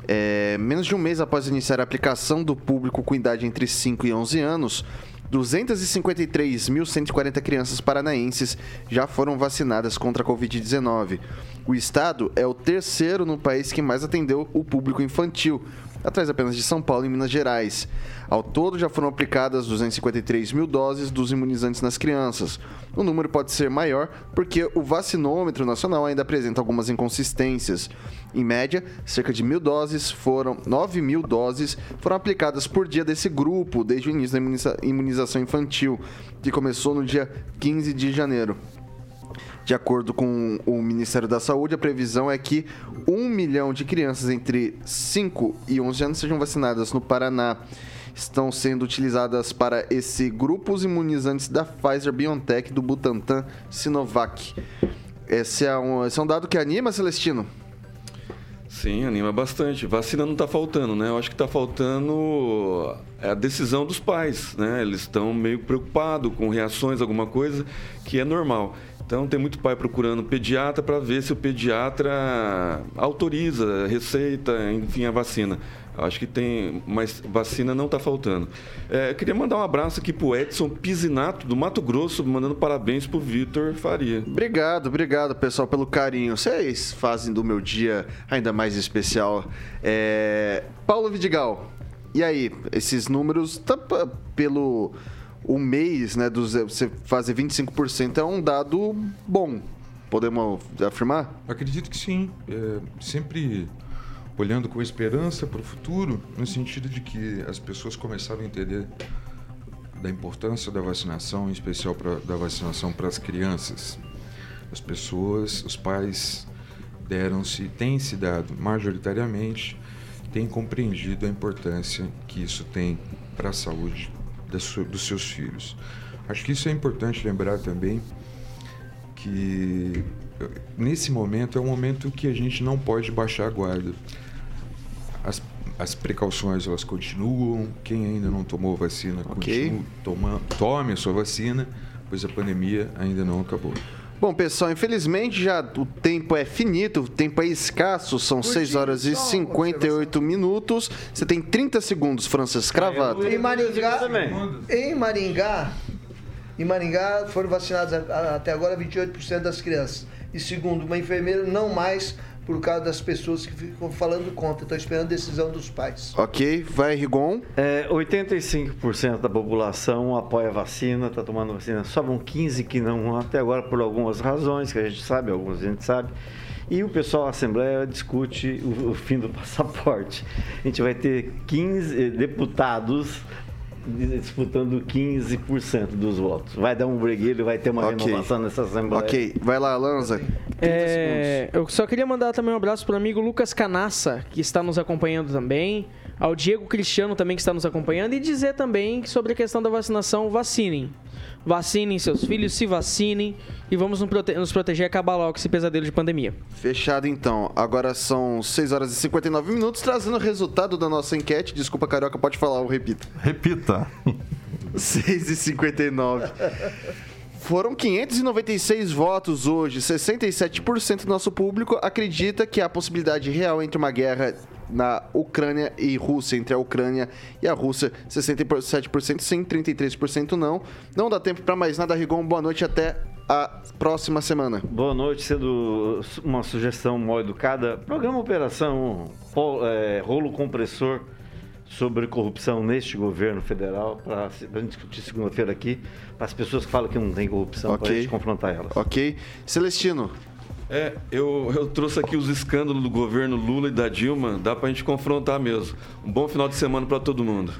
Speaker 1: É, menos de um mês após iniciar a aplicação do público com idade entre 5 e 11 anos, 253.140 crianças paranaenses já foram vacinadas contra a Covid-19. O estado é o terceiro no país que mais atendeu o público infantil, atrás apenas de São Paulo e Minas Gerais. Ao todo, já foram aplicadas 253 mil doses dos imunizantes nas crianças. O número pode ser maior porque o vacinômetro nacional ainda apresenta algumas inconsistências. Em média, cerca de mil doses foram 9 mil doses foram aplicadas por dia desse grupo desde o início da imuniza- imunização infantil, que começou no dia 15 de janeiro. De acordo com o Ministério da Saúde, a previsão é que 1 milhão de crianças entre 5 e 11 anos sejam vacinadas no Paraná. Estão sendo utilizadas para esse grupo os imunizantes da Pfizer BioNTech do Butantan Sinovac. Esse é um, esse é um dado que anima, Celestino?
Speaker 3: Sim, anima bastante. Vacina não está faltando, né? Eu acho que está faltando a decisão dos pais, né? Eles estão meio preocupados com reações, alguma coisa que é normal. Então tem muito pai procurando pediatra para ver se o pediatra autoriza, receita, enfim, a vacina. Acho que tem, mas vacina não está faltando. É, queria mandar um abraço aqui pro Edson Pisinato, do Mato Grosso, mandando parabéns pro Vitor Faria.
Speaker 1: Obrigado, obrigado, pessoal, pelo carinho. Vocês fazem do meu dia ainda mais especial. É, Paulo Vidigal, e aí? Esses números, tá, pelo o mês, né, dos, você fazer 25% é um dado bom. Podemos afirmar?
Speaker 6: Acredito que sim. É, sempre olhando com esperança para o futuro, no sentido de que as pessoas começaram a entender da importância da vacinação, em especial pra, da vacinação para as crianças. As pessoas, os pais deram-se, têm se dado majoritariamente, têm compreendido a importância que isso tem para a saúde dos seus filhos. Acho que isso é importante lembrar também que nesse momento é um momento que a gente não pode baixar a guarda. As, as precauções elas continuam. Quem ainda não tomou vacina,
Speaker 1: Ok.
Speaker 6: continue toma, tome a sua vacina, pois a pandemia ainda não acabou.
Speaker 1: Bom, pessoal, infelizmente já o tempo é finito, o tempo é escasso, são 6 horas e 58 minutos. Você tem 30 segundos, Francis Cravado.
Speaker 5: Em Maringá, em Maringá, em Maringá foram a- até agora 28% das crianças. E segundo uma enfermeira, não mais por causa das pessoas que ficam falando contra. Estão esperando a decisão dos pais.
Speaker 1: Ok, vai, Rigon.
Speaker 2: É, 85% da população apoia a vacina, está tomando vacina. Sobram 15 que não, até agora, por algumas razões que a gente sabe, algumas a gente sabe. E o pessoal da Assembleia discute o, o fim do [laughs] passaporte. A gente vai ter 15 deputados disputando 15% dos votos. Vai dar um breguilho, vai ter uma
Speaker 1: Ok.
Speaker 2: renovação nessa Assembleia.
Speaker 1: Ok, vai lá, Lanza.
Speaker 4: É, eu só queria mandar também um abraço para o amigo Lucas Canassa, que está nos acompanhando também. Ao Diego Cristiano também, que está nos acompanhando. E dizer também que sobre a questão da vacinação, vacinem. Vacinem seus filhos, se vacinem. E vamos nos, prote- nos proteger e acabar logo com esse pesadelo de pandemia.
Speaker 1: Fechado então. Agora são 6 horas e 59 minutos, trazendo o resultado da nossa enquete. Desculpa, Carioca, pode falar, eu repito.
Speaker 8: Repita. [laughs]
Speaker 1: 6 e 59. Foram 596 votos hoje. 67% do nosso público acredita que há possibilidade real entre uma guerra na Ucrânia e Rússia, entre a Ucrânia e a Rússia. 67% sim, 33% não. Não dá tempo para mais nada, Rigon. Boa noite, até a próxima semana.
Speaker 2: Boa noite, sendo uma sugestão mal educada. Programa Operação é, Rolo Compressor sobre corrupção neste governo federal, para a gente discutir segunda-feira aqui, para as pessoas que falam que não tem corrupção, para a gente confrontar elas.
Speaker 1: Ok. Celestino.
Speaker 3: É, eu, eu trouxe aqui os escândalos do governo Lula e da Dilma, dá pra gente confrontar mesmo. Um bom final de semana pra todo mundo.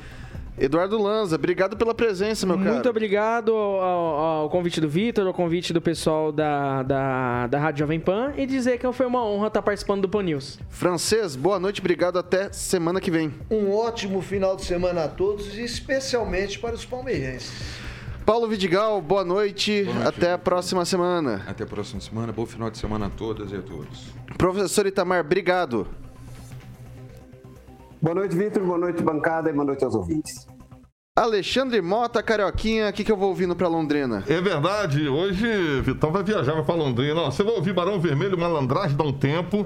Speaker 1: Eduardo Lanza, obrigado pela presença, meu
Speaker 4: Muito
Speaker 1: cara.
Speaker 4: obrigado ao, ao- ao convite do Vitor, ao convite do pessoal da, da, da Rádio Jovem Pan e dizer que foi uma honra estar participando do Pan News.
Speaker 1: Francês, boa noite, obrigado. Até semana que vem.
Speaker 5: Um ótimo final de semana a todos, e especialmente para os palmeirenses.
Speaker 1: Paulo Vidigal, boa noite. Até a próxima semana.
Speaker 6: Até a próxima semana. Bom final de semana a todas e a todos.
Speaker 1: Professor Itamar, obrigado.
Speaker 7: Boa noite, Vitor. Boa noite, bancada. E boa noite aos ouvintes.
Speaker 1: Alexandre Mota, Carioquinha, o que, que eu vou ouvindo pra Londrina?
Speaker 8: É verdade, hoje Vitão vai viajar pra Londrina. Ó, você vai ouvir Barão Vermelho, Malandragem dá um tempo.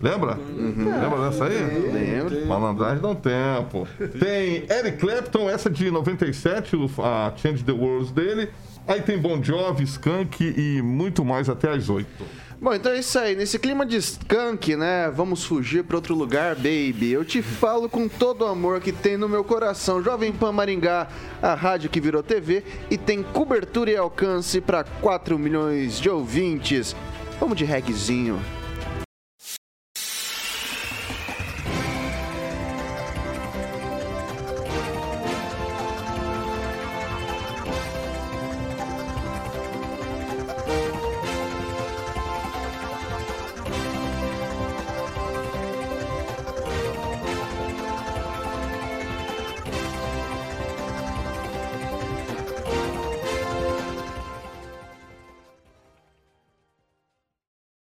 Speaker 8: Lembra? Lembra dessa aí?
Speaker 1: Lembro.
Speaker 8: Malandragem dá um tempo. Tem Eric Clapton, essa de 97, o- a Change the World dele. Aí tem Bon Jovi, Skank e muito mais até às 8.
Speaker 1: Bom, então é isso aí. Nesse clima de skunk, né? Vamos fugir pra outro lugar, baby. Eu te falo com todo o amor que tem no meu coração. Jovem Pan Maringá, a rádio que virou TV e tem cobertura e alcance pra 4 milhões de ouvintes. Vamos de regzinho.